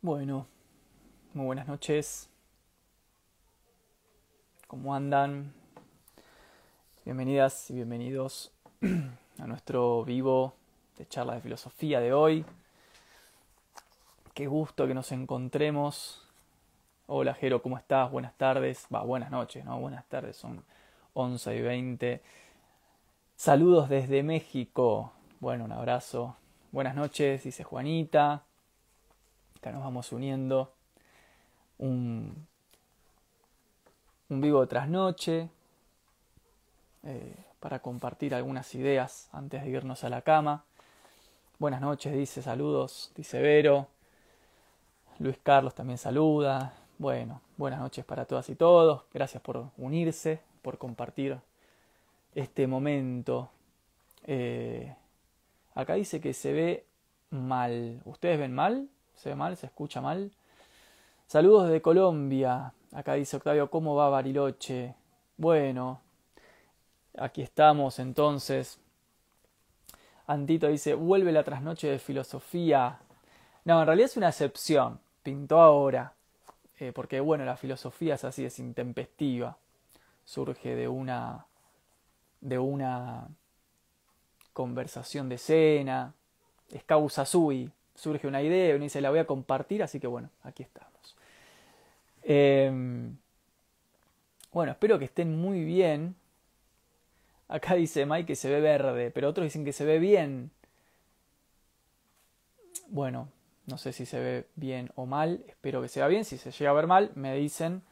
Bueno, muy buenas noches. ¿Cómo andan? Bienvenidas y bienvenidos a nuestro vivo de charla de filosofía de hoy. Qué gusto que nos encontremos. Hola Jero, ¿cómo estás? Buenas tardes. Va, buenas noches, ¿no? Buenas tardes, son 11 y 20. Saludos desde México. Bueno, un abrazo. Buenas noches, dice Juanita. Acá nos vamos uniendo. Un, un vivo de trasnoche eh, para compartir algunas ideas antes de irnos a la cama. Buenas noches, dice saludos, dice Vero. Luis Carlos también saluda. Bueno, buenas noches para todas y todos. Gracias por unirse, por compartir este momento. Eh, acá dice que se ve mal. ¿Ustedes ven mal? ¿Se ve mal? ¿Se escucha mal? Saludos desde Colombia. Acá dice Octavio, ¿cómo va Bariloche? Bueno, aquí estamos entonces. Antito dice, vuelve la trasnoche de filosofía. No, en realidad es una excepción. Pintó ahora. Eh, porque, bueno, la filosofía es así, es intempestiva. Surge de una. de una conversación de cena. Es causa sui surge una idea y uno dice la voy a compartir, así que bueno, aquí estamos. Em, bueno, espero que estén muy bien. Acá dice Mike que se ve verde, pero otros dicen que se ve bien. Bueno, no sé si se ve bien o mal, espero que se bien. Si se llega a ver mal, me dicen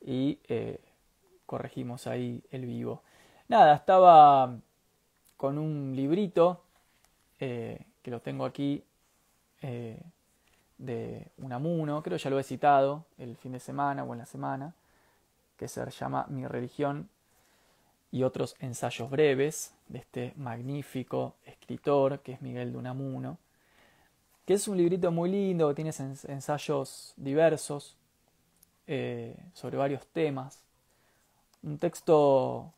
y eh, corregimos ahí el vivo. Nada, estaba con un librito eh, que lo tengo aquí eh, de Unamuno, creo que ya lo he citado el fin de semana o en la semana, que se llama Mi religión y otros ensayos breves de este magnífico escritor que es Miguel de Unamuno, que es un librito muy lindo, que tiene ensayos diversos eh, sobre varios temas, un texto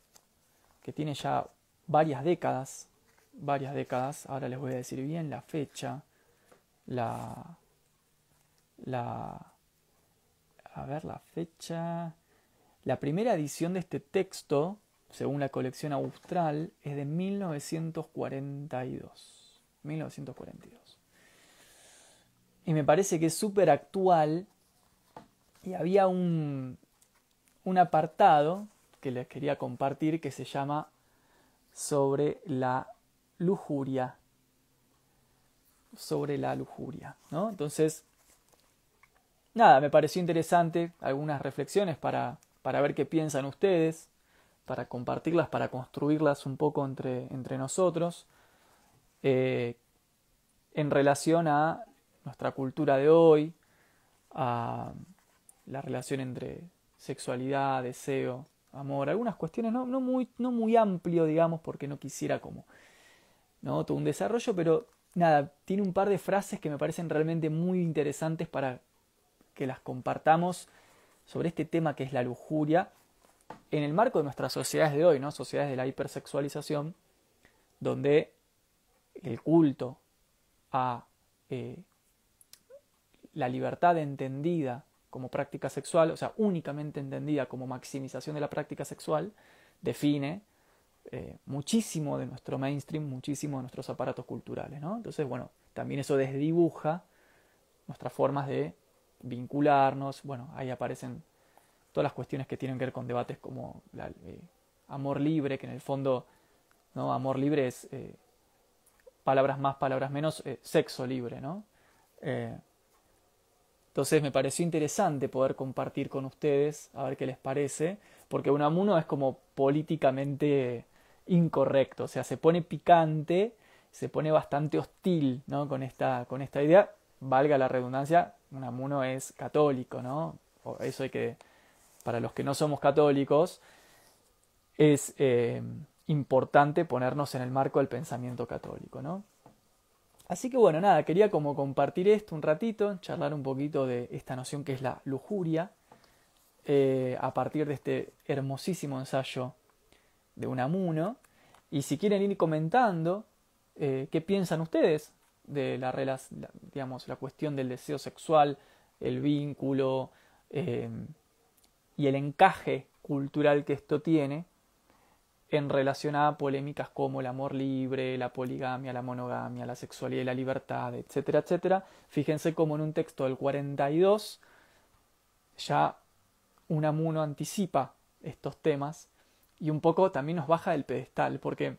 que tiene ya varias décadas, varias décadas, ahora les voy a decir bien la fecha, la, la, a ver la fecha, la primera edición de este texto, según la colección austral, es de 1942. 1942. Y me parece que es súper actual y había un, un apartado que les quería compartir que se llama sobre la lujuria sobre la lujuria. ¿no? Entonces, nada, me pareció interesante algunas reflexiones para, para ver qué piensan ustedes, para compartirlas, para construirlas un poco entre, entre nosotros, eh, en relación a nuestra cultura de hoy, a la relación entre sexualidad, deseo, amor, algunas cuestiones no, no, muy, no muy amplio, digamos, porque no quisiera como ¿no? todo un desarrollo, pero nada, tiene un par de frases que me parecen realmente muy interesantes para que las compartamos sobre este tema que es la lujuria en el marco de nuestras sociedades de hoy, ¿no? Sociedades de la hipersexualización, donde el culto a eh, la libertad entendida como práctica sexual, o sea, únicamente entendida como maximización de la práctica sexual, define eh, muchísimo de nuestro mainstream, muchísimo de nuestros aparatos culturales. ¿no? Entonces, bueno, también eso desdibuja nuestras formas de vincularnos. Bueno, ahí aparecen todas las cuestiones que tienen que ver con debates como eh, amor libre, que en el fondo, ¿no? Amor libre es eh, palabras más, palabras menos, sexo libre, ¿no? entonces me pareció interesante poder compartir con ustedes, a ver qué les parece, porque Unamuno es como políticamente incorrecto, o sea, se pone picante, se pone bastante hostil ¿no? con, esta, con esta idea, valga la redundancia, Unamuno es católico, ¿no? Eso hay que, para los que no somos católicos, es eh, importante ponernos en el marco del pensamiento católico, ¿no? Así que bueno, nada, quería como compartir esto un ratito, charlar un poquito de esta noción que es la lujuria, eh, a partir de este hermosísimo ensayo de Unamuno. Y si quieren ir comentando eh, qué piensan ustedes de la, digamos, la cuestión del deseo sexual, el vínculo eh, y el encaje cultural que esto tiene en relación a polémicas como el amor libre, la poligamia, la monogamia, la sexualidad y la libertad, etcétera, etcétera. Fíjense como en un texto del 42 ya Unamuno anticipa estos temas y un poco también nos baja del pedestal, porque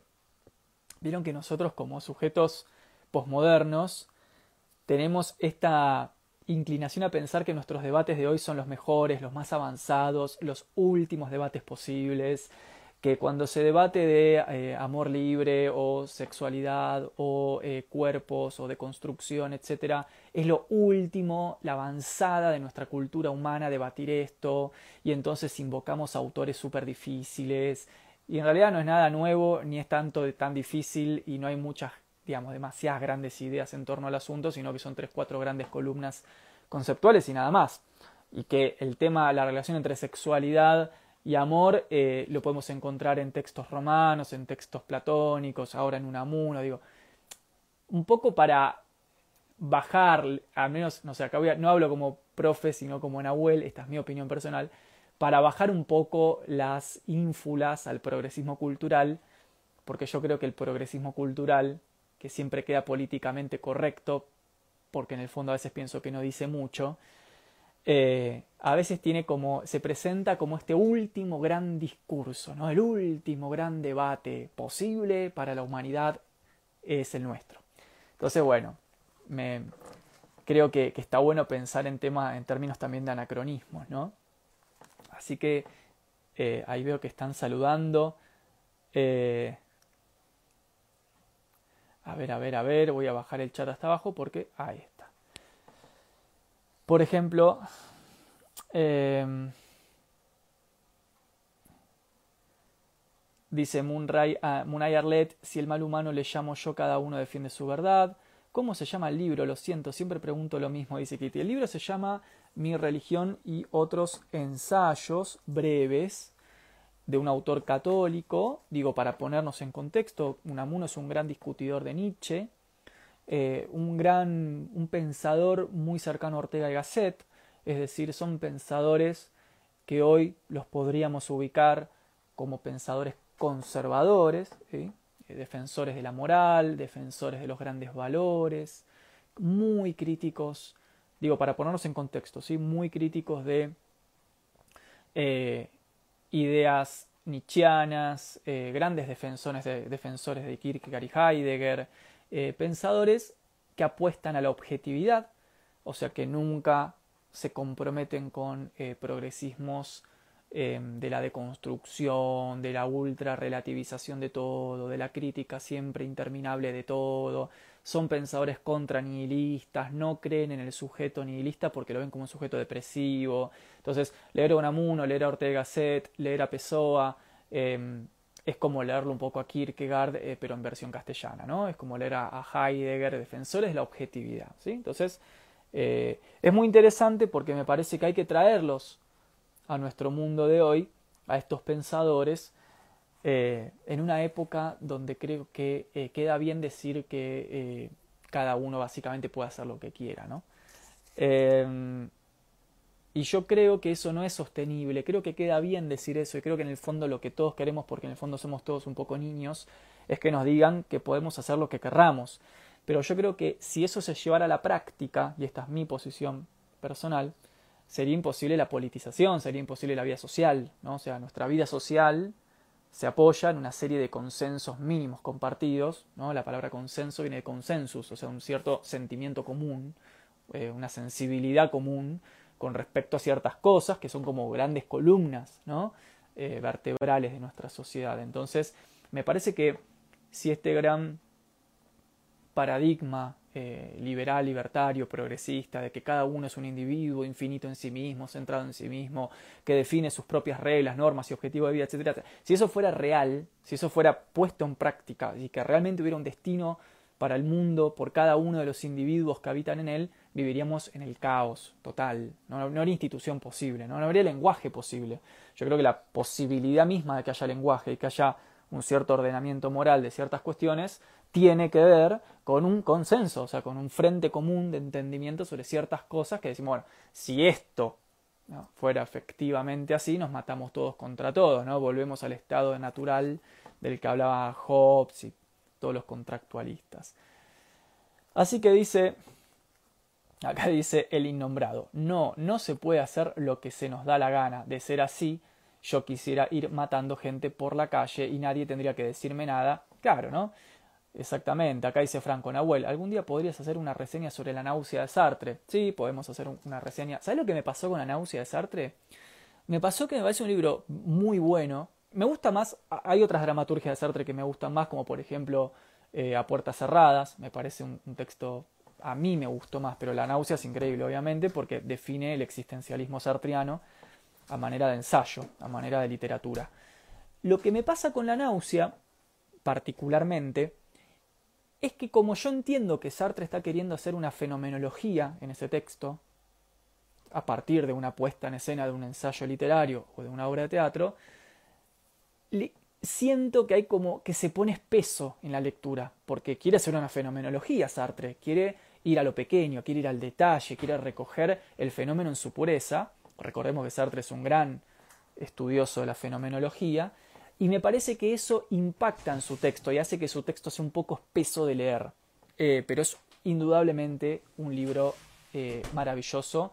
vieron que nosotros como sujetos posmodernos tenemos esta inclinación a pensar que nuestros debates de hoy son los mejores, los más avanzados, los últimos debates posibles, que cuando se debate de eh, amor libre o sexualidad o eh, cuerpos o de construcción, etc., es lo último, la avanzada de nuestra cultura humana debatir esto y entonces invocamos autores súper difíciles y en realidad no es nada nuevo ni es tanto tan difícil y no hay muchas, digamos, demasiadas grandes ideas en torno al asunto, sino que son tres, cuatro grandes columnas conceptuales y nada más. Y que el tema, la relación entre sexualidad y amor eh, lo podemos encontrar en textos romanos, en textos platónicos, ahora en Unamuno, digo, un poco para bajar, al menos, no sé, acá no hablo como profe, sino como Nahuel, esta es mi opinión personal, para bajar un poco las ínfulas al progresismo cultural, porque yo creo que el progresismo cultural, que siempre queda políticamente correcto, porque en el fondo a veces pienso que no dice mucho, eh, a veces tiene como, se presenta como este último gran discurso, ¿no? El último gran debate posible para la humanidad es el nuestro. Entonces, bueno, me, creo que, está bueno pensar en temas, en términos también de anacronismos, ¿no? Así que eh, ahí veo que están saludando. Eh, a ver, a ver, a ver, voy a bajar el chat hasta abajo porque ahí está. Por ejemplo, em, dice uh, Moonay Arlet, si el mal humano le llamo yo, cada uno defiende su verdad. ¿Cómo se llama el libro? Lo siento, siempre pregunto lo mismo, dice Kitty. El libro se llama Mi religión y otros ensayos breves de un autor católico. Digo, para ponernos en contexto, Unamuno es un gran discutidor de Nietzsche. Eh, un gran, un pensador muy cercano a Ortega y Gasset, es decir, son pensadores que hoy los podríamos ubicar como pensadores conservadores, eh, defensores de la moral, defensores de los grandes valores, muy críticos, digo, para ponernos en contexto, ¿sí? muy críticos de eh, ideas nietzscheanas, grandes defensores de, defensores de Kierkegaard y Heidegger, eh, pensadores que apuestan a la objetividad, o sea que nunca se comprometen con eh, progresismos eh, de la deconstrucción, de la ultra relativización de todo, de la crítica siempre interminable de todo. Son pensadores contra nihilistas, no creen en el sujeto nihilista porque lo ven como un sujeto depresivo. Entonces, leer a Unamuno, leer a Ortega Gasset, leer a Pessoa, es como leerlo un poco a Kierkegaard, eh, pero en versión castellana, ¿no? Es como leer a, Heidegger, defensores de la objetividad, ¿sí? Entonces, eh, es muy interesante porque me parece que hay que traerlos a nuestro mundo de hoy, a estos pensadores, eh, en una época donde creo que queda bien decir que cada uno básicamente puede hacer lo que quiera, ¿no? Y yo creo que eso no es sostenible, creo que queda bien decir eso y creo que en el fondo lo que todos queremos, porque en el fondo somos todos un poco niños, es que nos digan que podemos hacer lo que querramos. Pero yo creo que si eso se llevara a la práctica, y esta es mi posición personal, sería imposible la politización, sería imposible la vida social, ¿no? O sea, nuestra vida social se apoya en una serie de consensos mínimos compartidos, ¿no? La palabra consenso viene de consensus, o sea, un cierto sentimiento común, eh, una sensibilidad común con respecto a ciertas cosas que son como grandes columnas ¿no? Eh, vertebrales de nuestra sociedad. Entonces, me parece que si este gran paradigma eh, liberal, libertario, progresista, de que cada uno es un individuo infinito en sí mismo, centrado en sí mismo, que define sus propias reglas, normas y objetivos de vida, etc. Si eso fuera real, si eso fuera puesto en práctica y que realmente hubiera un destino para el mundo por cada uno de los individuos que habitan en él, viviríamos en el caos total. No, habría institución posible, ¿no? habría lenguaje posible. Yo creo que la posibilidad misma de que haya lenguaje y que haya un cierto ordenamiento moral de ciertas cuestiones tiene que ver con un consenso, o sea, con un frente común de entendimiento sobre ciertas cosas que decimos, bueno, si esto fuera efectivamente así, nos matamos todos contra todos, ¿no? Volvemos al estado natural del que hablaba Hobbes y todos los contractualistas. Así que dice, acá dice el innombrado, no, no se puede hacer lo que se nos da la gana. De ser así, yo quisiera ir matando gente por la calle y nadie tendría que decirme nada. Claro, ¿no? Exactamente, acá dice Franco Nahuel, ¿algún día podrías hacer una reseña sobre la náusea de Sartre? Sí, podemos hacer una reseña. ¿Sabes lo que me pasó con la náusea de Sartre? Me pasó que me parece un libro muy bueno. Me gusta más, hay otras dramaturgias de Sartre que me gustan más, como por ejemplo eh, A Puertas Cerradas, me parece un, un texto, a mí me gustó más, pero la náusea es increíble, obviamente, porque define el existencialismo sartriano a manera de ensayo, a manera de literatura. Lo que me pasa con la náusea, particularmente, es que como yo entiendo que Sartre está queriendo hacer una fenomenología en ese texto, a partir de una puesta en escena de un ensayo literario o de una obra de teatro, siento que hay como que se pone espeso en la lectura, porque quiere hacer una fenomenología Sartre, quiere ir a lo pequeño, quiere ir al detalle, quiere recoger el fenómeno en su pureza. Recordemos que Sartre es un gran estudioso de la fenomenología, y me parece que eso impacta en su texto y hace que su texto sea un poco espeso de leer. Eh, pero es indudablemente un libro eh, maravilloso.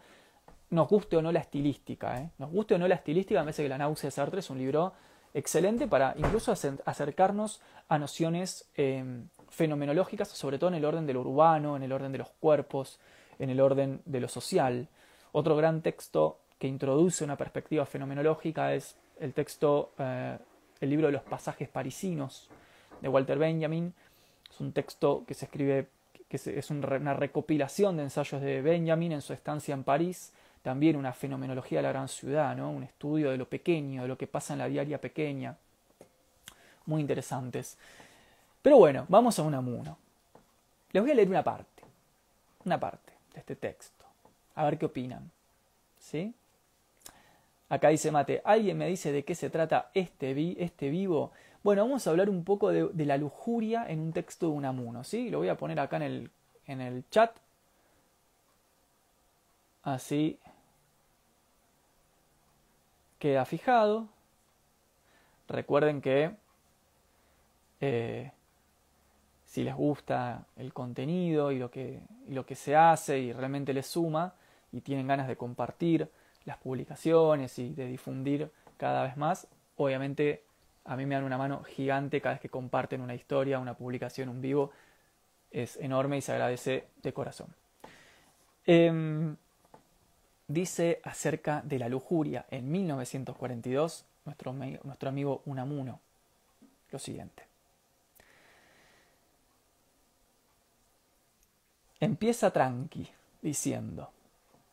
Nos guste o no la estilística, ¿eh? nos guste o no la estilística, me parece que La náusea de Sartre es un libro excelente para incluso acercarnos a nociones em, fenomenológicas, sobre todo en el orden de lo urbano, en el orden de los cuerpos, en el orden de lo social. Otro gran texto que introduce una perspectiva fenomenológica es el texto el libro de los pasajes parisinos de Walter Benjamin. Es un texto que se escribe, que es una recopilación de ensayos de Benjamin en su estancia en París, también una fenomenología de la gran ciudad, ¿no? un estudio de lo pequeño, de lo que pasa en la diaria pequeña. Muy interesantes. Pero bueno, vamos a un amuno. Les voy a leer una parte, una parte de este texto, a ver qué opinan. ¿Sí? Acá dice Mate, ¿alguien me dice de qué se trata este, vi, este vivo? Bueno, vamos a hablar un poco de, la lujuria en un texto de Unamuno, ¿sí? Lo voy a poner acá en el, en el chat. Así queda fijado. Recuerden que eh, si les gusta el contenido y lo, que, lo que se hace y realmente les suma y tienen ganas de compartir las publicaciones y de difundir cada vez más, obviamente a mí me dan una mano gigante cada vez que comparten una historia, una publicación, un vivo. Es enorme y se agradece de corazón. Em, dice acerca de la lujuria en 1942 nuestro, nuestro amigo Unamuno lo siguiente. Empieza tranqui, diciendo,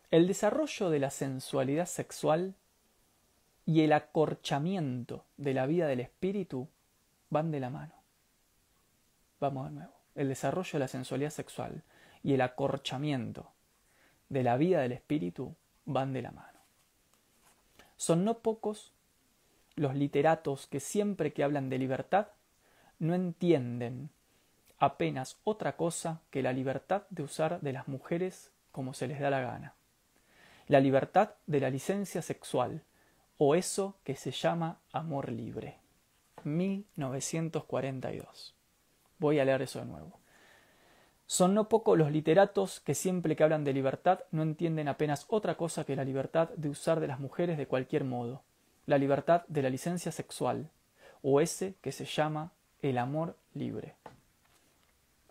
el desarrollo de la sensualidad sexual y el acorchamiento de la vida del espíritu van de la mano. Vamos de nuevo. El desarrollo de la sensualidad sexual y el acorchamiento de la vida del espíritu van de la mano. Son no pocos los literatos que siempre que hablan de libertad no entienden apenas otra cosa que la libertad de usar de las mujeres como se les da la gana la libertad de la licencia sexual, o eso que se llama amor libre. 1942. Voy a leer eso de nuevo. Son no pocos los literatos que siempre que hablan de libertad no entienden apenas otra cosa que la libertad de usar de las mujeres de cualquier modo, la libertad de la licencia sexual, o ese que se llama el amor libre.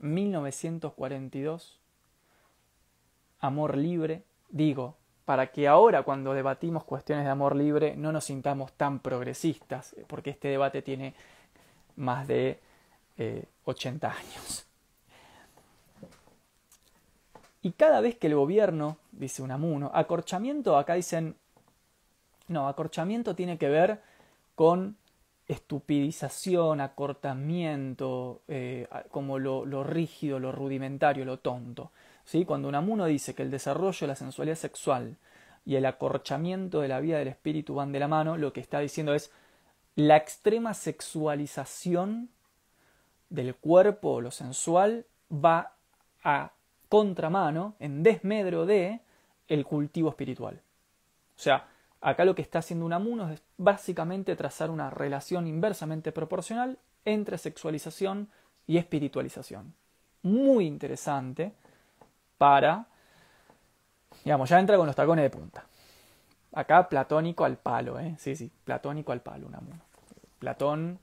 1942. Amor libre, digo, para que ahora cuando debatimos cuestiones de amor libre no nos sintamos tan progresistas, porque este debate tiene más de 80 eh, años. Y cada vez que el gobierno, dice Unamuno, acorchamiento, acá dicen, no, acorchamiento tiene que ver con estupidización, acortamiento, eh, como lo, lo, rígido, lo rudimentario, lo tonto. ¿sí? Cuando Unamuno dice que el desarrollo de la sensualidad sexual y el acorchamiento de la vida del espíritu van de la mano, lo que está diciendo es la extrema sexualización del cuerpo, lo sensual, va a contramano, en desmedro de el cultivo espiritual. O sea, acá lo que está haciendo Unamuno es básicamente trazar una relación inversamente proporcional entre sexualización y espiritualización. Muy interesante para, digamos, ya entra con los tacones de punta. Acá platónico al palo, ¿eh? Sí, sí, platónico al palo, Unamuno. Platón,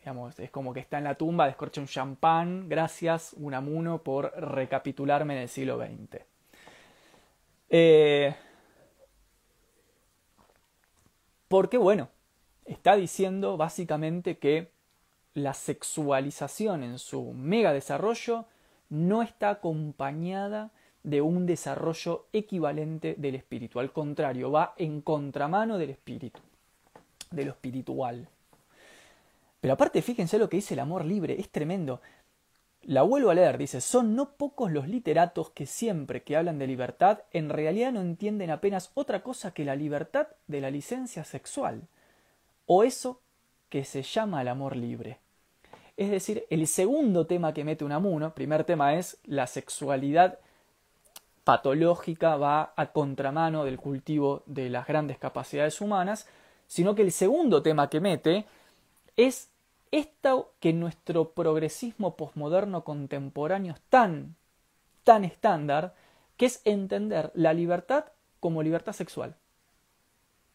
digamos, es como que está en la tumba, descorcha un champán, gracias Unamuno por recapitularme en el siglo XX. Eh, porque, bueno, está diciendo básicamente que la sexualización en su mega desarrollo no está acompañada de un desarrollo equivalente del espíritu. Al contrario, va en contramano del espíritu, de lo espiritual. Pero aparte, fíjense lo que dice el amor libre, es tremendo. La vuelvo a leer, dice, son no pocos los literatos que siempre que hablan de libertad en realidad no entienden apenas otra cosa que la libertad de la licencia sexual, o eso que se llama el amor libre. Es decir, el segundo tema que mete Unamuno, primer tema es la sexualidad patológica va a contramano del cultivo de las grandes capacidades humanas, sino que el segundo tema que mete es esto que nuestro progresismo posmoderno contemporáneo es tan, tan estándar, que es entender la libertad como libertad sexual.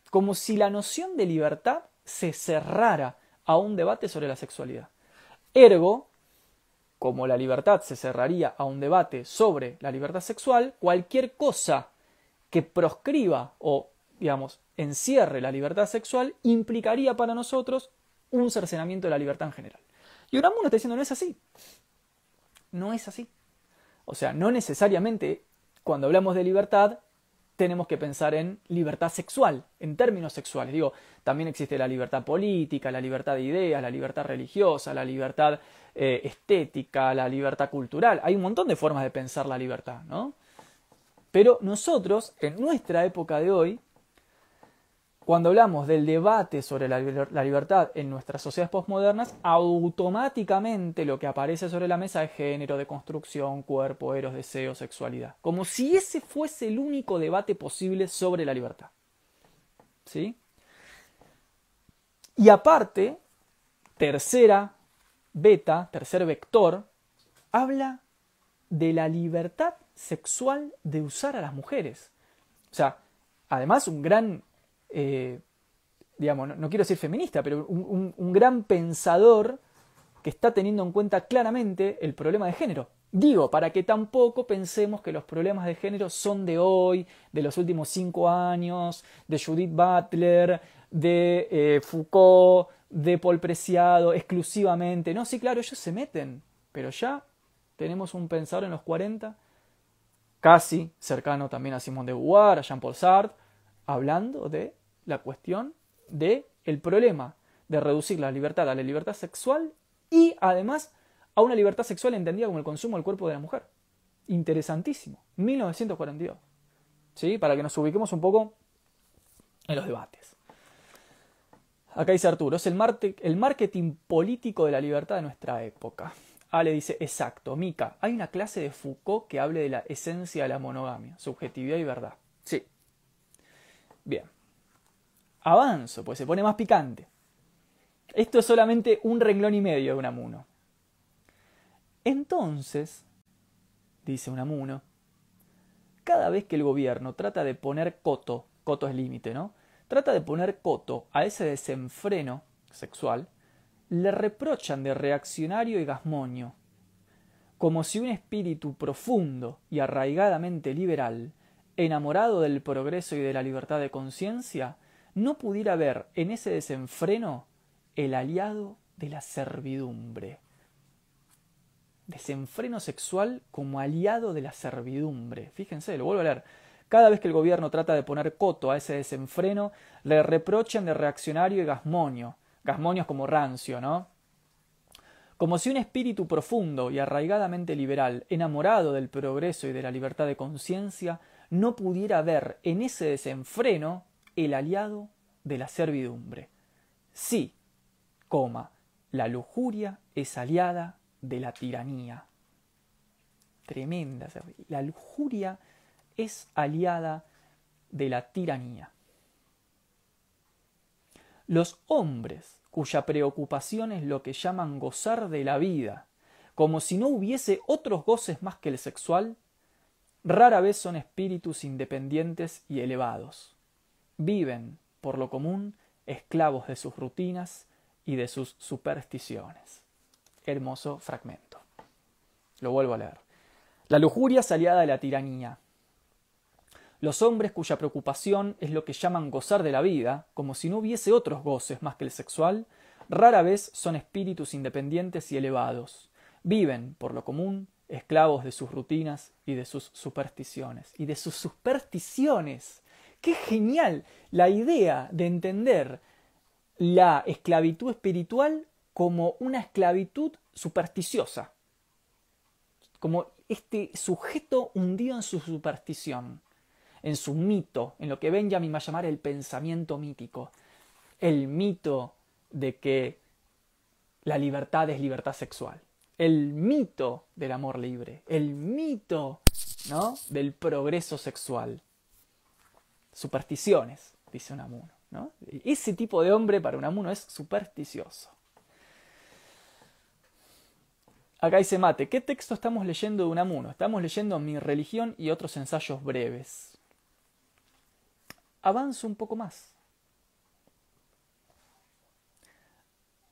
Como si la noción de libertad se cerrara a un debate sobre la sexualidad. Ergo, como la libertad se cerraría a un debate sobre la libertad sexual, cualquier cosa que proscriba o, digamos, encierre la libertad sexual implicaría para nosotros un cercenamiento de la libertad en general. Y Unamuno está diciendo, no es así. No es así. O sea, no necesariamente cuando hablamos de libertad tenemos que pensar en libertad sexual, en términos sexuales. Digo, también existe la libertad política, la libertad de ideas, la libertad religiosa, la libertad eh, estética, la libertad cultural. Hay un montón de formas de pensar la libertad, ¿no? Pero nosotros, en nuestra época de hoy, cuando hablamos del debate sobre la, libertad en nuestras sociedades postmodernas, automáticamente lo que aparece sobre la mesa es género, de construcción, cuerpo, eros, deseo, sexualidad. Como si ese fuese el único debate posible sobre la libertad. ¿Sí? Y aparte, tercera beta, tercer vector, habla de la libertad sexual de usar a las mujeres. O sea, además un gran eh, digamos, no, quiero decir feminista, pero un, gran pensador que está teniendo en cuenta claramente el problema de género. Digo, para que tampoco pensemos que los problemas de género son de hoy, de los últimos cinco años, de Judith Butler, de eh, Foucault, de Paul Preciado, exclusivamente. No, sí, claro, ellos se meten, pero ya tenemos un pensador en los 40, casi cercano también a Simone de Beauvoir, a Jean-Paul Sartre, hablando de la cuestión de el problema de reducir la libertad a la libertad sexual y además a una libertad sexual entendida como el consumo del cuerpo de la mujer. Interesantísimo. 1942. ¿Sí? Para que nos ubiquemos un poco en los debates. Acá dice Arturo, es el, el marketing político de la libertad de nuestra época. Ale dice, exacto, Mica, hay una clase de Foucault que hable de la esencia de la monogamia, subjetividad y verdad. Sí. Bien avanzo, pues se pone más picante. Esto es solamente un renglón y medio de Unamuno. Entonces, dice Unamuno, cada vez que el gobierno trata de poner coto, coto es límite, ¿no? Trata de poner coto a ese desenfreno sexual, le reprochan de reaccionario y gasmonio, como si un espíritu profundo y arraigadamente liberal, enamorado del progreso y de la libertad de conciencia, no pudiera ver en ese desenfreno el aliado de la servidumbre. Desenfreno sexual como aliado de la servidumbre. Fíjense, lo vuelvo a leer. Cada vez que el gobierno trata de poner coto a ese desenfreno, le reprochan de reaccionario y gasmonio. Gasmonio es como rancio, ¿no? Como si un espíritu profundo y arraigadamente liberal, enamorado del progreso y de la libertad de conciencia, no pudiera ver en ese desenfreno el aliado de la servidumbre. Sí, coma, la lujuria es aliada de la tiranía. Tremenda. La lujuria es aliada de la tiranía. Los hombres cuya preocupación es lo que llaman gozar de la vida, como si no hubiese otros goces más que el sexual, rara vez son espíritus independientes y elevados. Viven, por lo común, esclavos de sus rutinas y de sus supersticiones. Hermoso fragmento. Lo vuelvo a leer. La lujuria es aliada de la tiranía. Los hombres cuya preocupación es lo que llaman gozar de la vida, como si no hubiese otros goces más que el sexual, rara vez son espíritus independientes y elevados. Viven, por lo común, esclavos de sus rutinas y de sus supersticiones. Y de sus supersticiones. ¡Qué genial! La idea de entender la esclavitud espiritual como una esclavitud supersticiosa. Como este sujeto hundido en su superstición en su mito, en lo que Benjamin va a llamar el pensamiento mítico, el mito de que la libertad es libertad sexual, el mito del amor libre, el mito ¿no? del progreso sexual. Supersticiones, dice Unamuno. ¿no? Ese tipo de hombre para Unamuno es supersticioso. Acá dice Mate, ¿qué texto estamos leyendo de Unamuno? Estamos leyendo Mi religión y otros ensayos breves avanzo un poco más.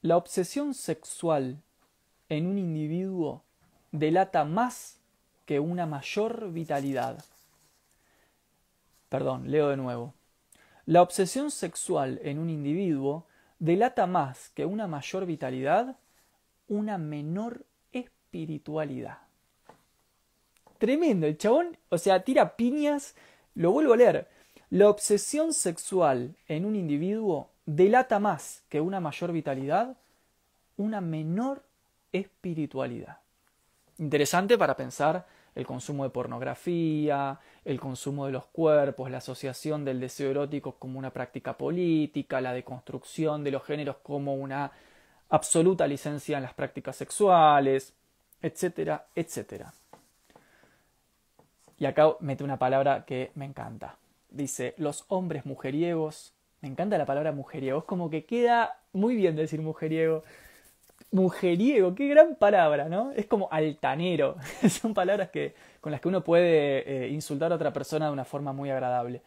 La obsesión sexual en un individuo delata más que una mayor vitalidad. Perdón, leo de nuevo. La obsesión sexual en un individuo delata más que una mayor vitalidad, una menor espiritualidad. Tremendo, el chabón, o sea, tira piñas, lo vuelvo a leer. La obsesión sexual en un individuo delata más que una mayor vitalidad, una menor espiritualidad. Interesante para pensar el consumo de pornografía, el consumo de los cuerpos, la asociación del deseo erótico como una práctica política, la deconstrucción de los géneros como una absoluta licencia en las prácticas sexuales, etcétera, etcétera. Y acá mete una palabra que me encanta, dice los hombres mujeriegos. Me encanta la palabra mujeriego, es como que queda muy bien decir mujeriego. Mujeriego, qué gran palabra, ¿no? Es como altanero. Son palabras que, con las que uno puede eh, insultar a otra persona de una forma muy agradable.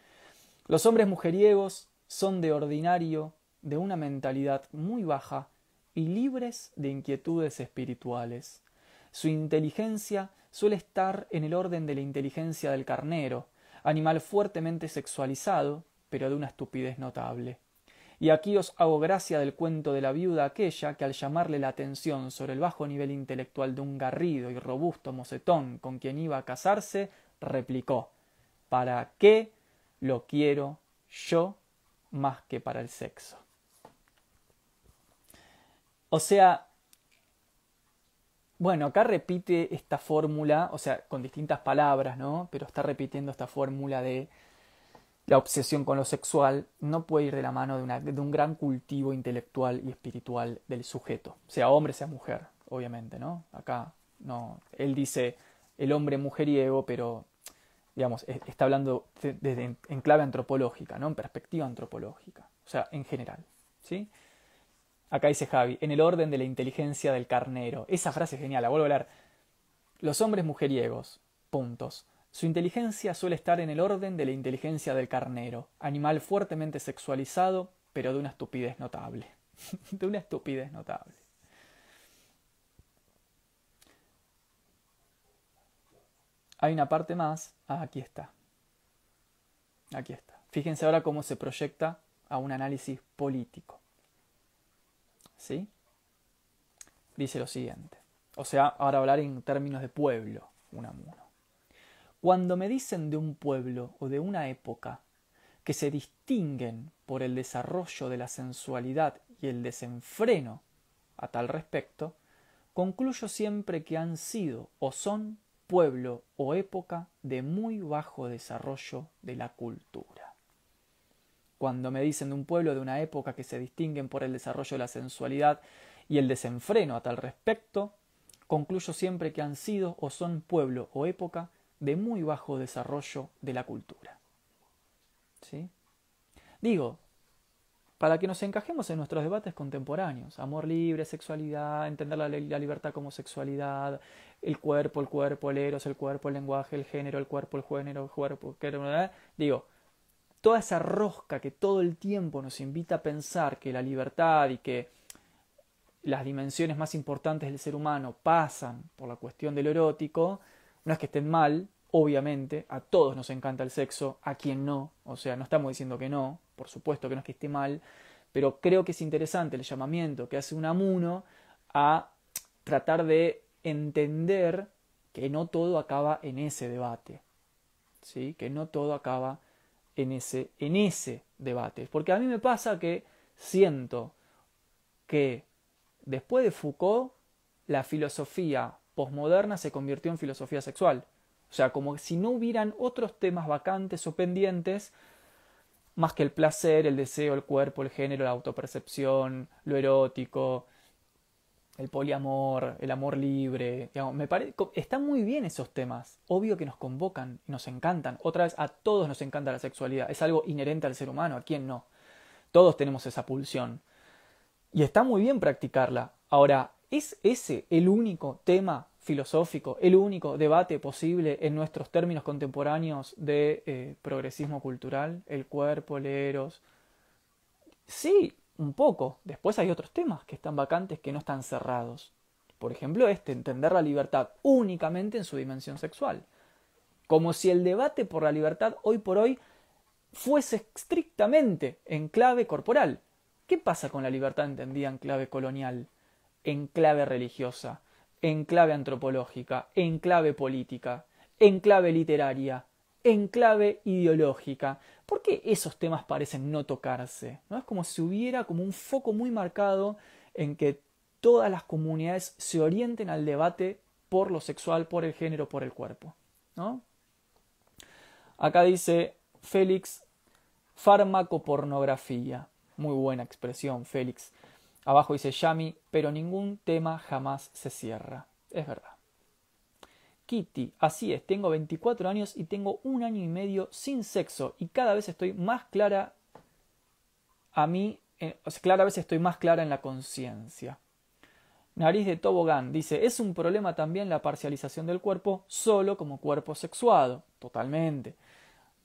Los hombres mujeriegos son de ordinario, de una mentalidad muy baja y libres de inquietudes espirituales. Su inteligencia suele estar en el orden de la inteligencia del carnero, animal fuertemente sexualizado, pero de una estupidez notable. Y aquí os hago gracia del cuento de la viuda aquella que al llamarle la atención sobre el bajo nivel intelectual de un garrido y robusto mocetón con quien iba a casarse, replicó ¿Para qué lo quiero yo más que para el sexo? O sea, bueno, acá repite esta fórmula, o sea, con distintas palabras, ¿no? Pero está repitiendo esta fórmula de la obsesión con lo sexual no puede ir de la mano de, un gran cultivo intelectual y espiritual del sujeto, sea hombre, sea mujer, obviamente, ¿no? Acá no, él dice el hombre mujeriego, pero digamos, está hablando desde en clave antropológica, ¿no? En perspectiva antropológica, o sea, en general, ¿sí? Acá dice Javi, en el orden de la inteligencia del carnero. Esa frase es genial, la vuelvo a leer. Los hombres mujeriegos, puntos. Su inteligencia suele estar en el orden de la inteligencia del carnero, animal fuertemente sexualizado, pero de una estupidez notable. de una estupidez notable. Hay una parte más. Ah, aquí está. Aquí está. Fíjense ahora cómo se proyecta a un análisis político. ¿Sí? Dice lo siguiente. O sea, ahora hablar en términos de pueblo, Unamuno. Cuando me dicen de un pueblo o de una época que se distinguen por el desarrollo de la sensualidad y el desenfreno a tal respecto, concluyo siempre que han sido o son pueblo o época de muy bajo desarrollo de la cultura. Cuando me dicen de un pueblo de una época que se distinguen por el desarrollo de la sensualidad y el desenfreno a tal respecto, concluyo siempre que han sido o son pueblo o época de muy bajo desarrollo de la cultura. ¿Sí? Digo, para que nos encajemos en nuestros debates contemporáneos, amor libre, sexualidad, entender la, libertad como sexualidad, el cuerpo, el cuerpo, el eros, el cuerpo, el lenguaje, el género, el cuerpo, el género, el cuerpo, digo, toda esa rosca que todo el tiempo nos invita a pensar que la libertad y que las dimensiones más importantes del ser humano pasan por la cuestión de lo erótico, no es que estén mal, obviamente, a todos nos encanta el sexo, a quien no, o sea, no estamos diciendo que no, por supuesto que no es que esté mal, pero creo que es interesante el llamamiento que hace un amuno a tratar de entender que no todo acaba en ese debate, ¿sí? que no todo acaba en ese, en ese debate. Porque a mí me pasa que siento que después de Foucault, la filosofía posmoderna se convirtió en filosofía sexual. O sea, como si no hubieran otros temas vacantes o pendientes más que el placer, el deseo, el cuerpo, el género, la autopercepción, lo erótico, el poliamor, el amor libre. me parece, están muy bien esos temas. Obvio que nos convocan y nos encantan. Otra vez, a todos nos encanta la sexualidad. Es algo inherente al ser humano. ¿A quién no? Todos tenemos esa pulsión. Y está muy bien practicarla. Ahora, ¿es ese el único tema filosófico, el único debate posible en nuestros términos contemporáneos de eh, progresismo cultural, el cuerpo, el eros. Sí, un poco. Después hay otros temas que están vacantes, que no están cerrados. Por ejemplo, este, entender la libertad únicamente en su dimensión sexual. Como si el debate por la libertad hoy por hoy fuese estrictamente en clave corporal. ¿Qué pasa con la libertad entendida en clave colonial, en clave religiosa? en clave antropológica, en clave política, en clave literaria, en clave ideológica. ¿Por qué esos temas parecen no tocarse? ¿No? Es como si hubiera como un foco muy marcado en que todas las comunidades se orienten al debate por lo sexual, por el género, por el cuerpo. ¿no? Acá dice Félix, farmacopornografía. Muy buena expresión, Félix. Abajo dice Yami, pero ningún tema jamás se cierra. Es verdad. Kitty, así es, tengo 24 años y tengo un año y medio sin sexo y cada vez estoy más clara a mí, eh, o sea, cada vez estoy más clara en la conciencia. Nariz de Tobogán dice, es un problema también la parcialización del cuerpo solo como cuerpo sexuado. Totalmente.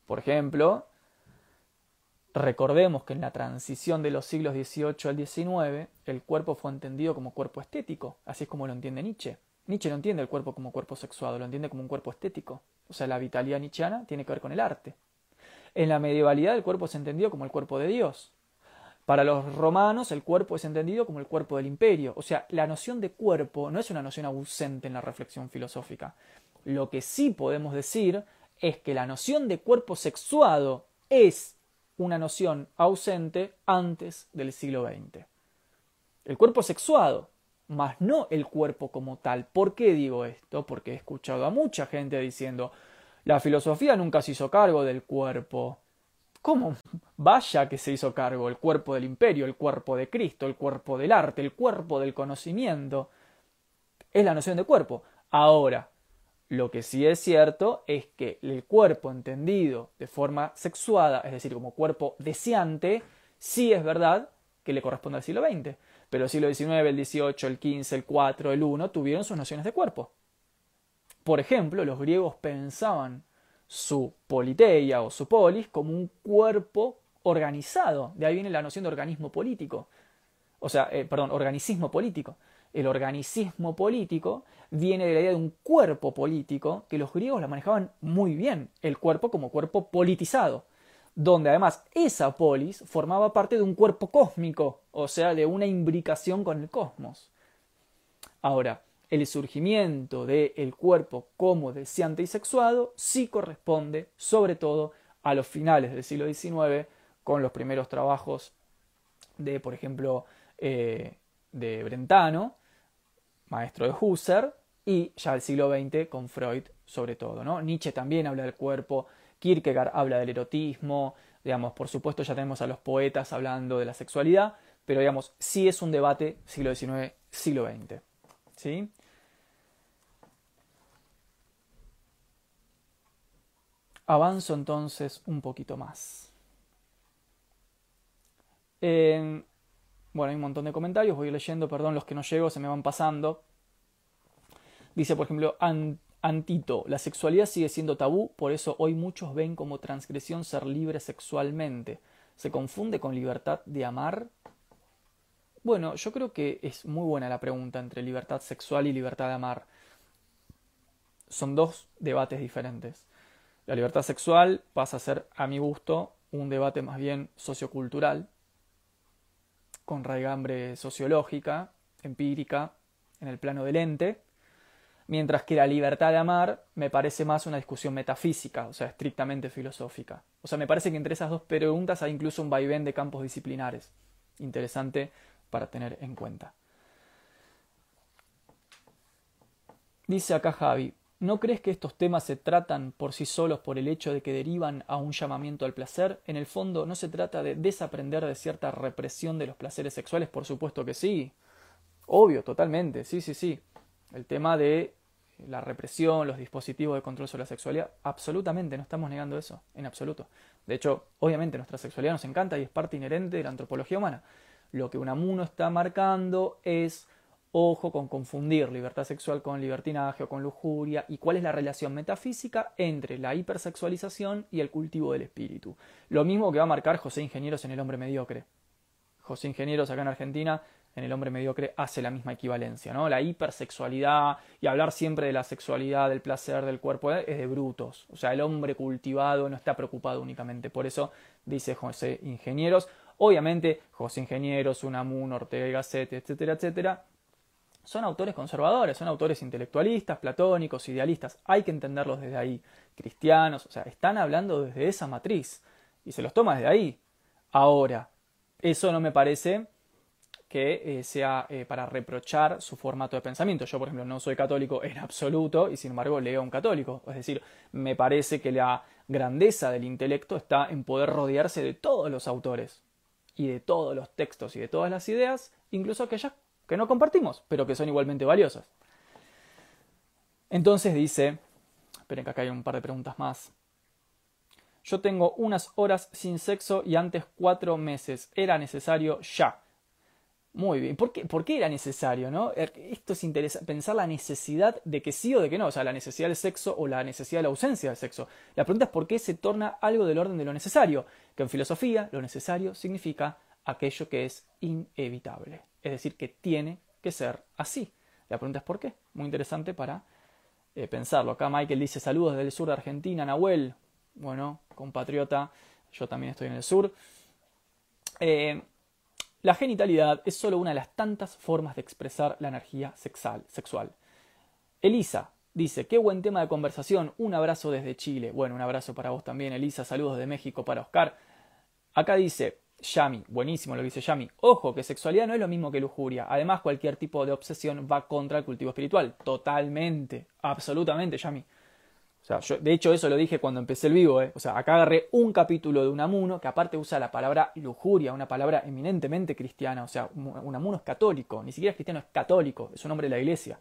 Por ejemplo, Recordemos que en la transición de los siglos XVIII al XIX, el cuerpo fue entendido como cuerpo estético, así es como lo entiende Nietzsche. Nietzsche no entiende el cuerpo como cuerpo sexuado, lo entiende como un cuerpo estético. O sea, la vitalidad nietzscheana tiene que ver con el arte. En la medievalidad el cuerpo es entendido como el cuerpo de Dios. Para los romanos el cuerpo es entendido como el cuerpo del imperio. O sea, la noción de cuerpo no es una noción ausente en la reflexión filosófica. Lo que sí podemos decir es que la noción de cuerpo sexuado es una noción ausente antes del siglo XX. El cuerpo sexuado, más no el cuerpo como tal. ¿Por qué digo esto? Porque he escuchado a mucha gente diciendo la filosofía nunca se hizo cargo del cuerpo. ¿Cómo? Vaya que se hizo cargo el cuerpo del imperio, el cuerpo de Cristo, el cuerpo del arte, el cuerpo del conocimiento. Es la noción de cuerpo. Ahora, lo que sí es cierto es que el cuerpo entendido de forma sexuada, es decir, como cuerpo deseante, sí es verdad que le corresponde al siglo XX. Pero el siglo XIX, el XVIII, el XV, el IV, el I tuvieron sus nociones de cuerpo. Por ejemplo, los griegos pensaban su politeia o su polis como un cuerpo organizado. De ahí viene la noción de organismo político. O sea, eh, perdón, organicismo político el organicismo político viene de la idea de un cuerpo político que los griegos la manejaban muy bien, el cuerpo como cuerpo politizado, donde además esa polis formaba parte de un cuerpo cósmico, o sea, de una imbricación con el cosmos. Ahora, el surgimiento del cuerpo como deseante y sexuado sí corresponde sobre todo a los finales del siglo XIX con los primeros trabajos de, por ejemplo, eh, de Brentano, maestro de Husserl, y ya del siglo XX con Freud sobre todo. ¿no? Nietzsche también habla del cuerpo, Kierkegaard habla del erotismo, digamos, por supuesto ya tenemos a los poetas hablando de la sexualidad, pero digamos, sí es un debate siglo XIX, siglo XX. ¿sí? Avanzo entonces un poquito más bueno, hay un montón de comentarios, voy leyendo, perdón, los que no llego se me van pasando. Dice, por ejemplo, Antito, la sexualidad sigue siendo tabú, por eso hoy muchos ven como transgresión ser libre sexualmente. ¿Se confunde con libertad de amar? Bueno, yo creo que es muy buena la pregunta entre libertad sexual y libertad de amar. Son dos debates diferentes. La libertad sexual pasa a ser, a mi gusto, un debate más bien sociocultural, con raigambre sociológica, empírica, en el plano del ente, mientras que la libertad de amar me parece más una discusión metafísica, o sea, estrictamente filosófica. O sea, me parece que entre esas dos preguntas hay incluso un vaivén de campos disciplinares. Interesante para tener en cuenta. Dice acá Javi, ¿no crees que estos temas se tratan por sí solos por el hecho de que derivan a un llamamiento al placer? En el fondo, ¿no se trata de desaprender de cierta represión de los placeres sexuales? Por supuesto que sí. Obvio, totalmente, sí, sí, sí el tema de la represión, los dispositivos de control sobre la sexualidad, absolutamente, no estamos negando eso, en absoluto. De hecho, obviamente nuestra sexualidad nos encanta y es parte inherente de la antropología humana. Lo que Unamuno está marcando es, ojo con confundir libertad sexual con libertinaje o con lujuria y cuál es la relación metafísica entre la hipersexualización y el cultivo del espíritu. Lo mismo que va a marcar José Ingenieros en El hombre mediocre. José Ingenieros acá en Argentina en el hombre mediocre hace la misma equivalencia, ¿no? La hipersexualidad y hablar siempre de la sexualidad, del placer, del cuerpo, es de brutos. O sea, el hombre cultivado no está preocupado únicamente por eso, dice José Ingenieros. Obviamente, José Ingenieros, Unamuno, Ortega y Gasset, etcétera, etcétera, son autores conservadores, son autores intelectualistas, platónicos, idealistas. Hay que entenderlos desde ahí. Cristianos, o sea, están hablando desde esa matriz y se los toma desde ahí. Ahora, eso no me parece que eh, sea eh, para reprochar su formato de pensamiento. Yo, por ejemplo, no soy católico en absoluto y sin embargo leo a un católico. Es decir, me parece que la grandeza del intelecto está en poder rodearse de todos los autores y de todos los textos y de todas las ideas, incluso aquellas que no compartimos, pero que son igualmente valiosas. Entonces dice, esperen que acá hay un par de preguntas más. Yo tengo unas horas sin sexo y antes cuatro meses. Era necesario ya. Muy bien. ¿Por qué, ¿Por qué era necesario? ¿no? Er, esto es interesante, pensar la necesidad de que sí o de que no, o sea, la necesidad del sexo o la necesidad de la ausencia del sexo. La pregunta es por qué se torna algo del orden de lo necesario, que en filosofía lo necesario significa aquello que es inevitable, es decir, que tiene que ser así. La pregunta es por qué. Muy interesante para eh, pensarlo. Acá Michael dice saludos desde el sur de Argentina, Nahuel, bueno, compatriota, yo también estoy en el sur. Eh, la genitalidad es solo una de las tantas formas de expresar la energía sexual. Elisa dice, qué buen tema de conversación, un abrazo desde Chile. Bueno, un abrazo para vos también, Elisa, saludos de México para Oscar. Acá dice, Yami, buenísimo lo que dice Yami, ojo que sexualidad no es lo mismo que lujuria, además cualquier tipo de obsesión va contra el cultivo espiritual, totalmente, absolutamente Yami. O sea, de hecho eso lo dije cuando empecé el vivo, ¿eh? O sea, acá agarré un capítulo de Unamuno que aparte usa la palabra lujuria, una palabra eminentemente cristiana. O sea, Unamuno es católico, ni siquiera es cristiano, es católico, es un hombre de la iglesia.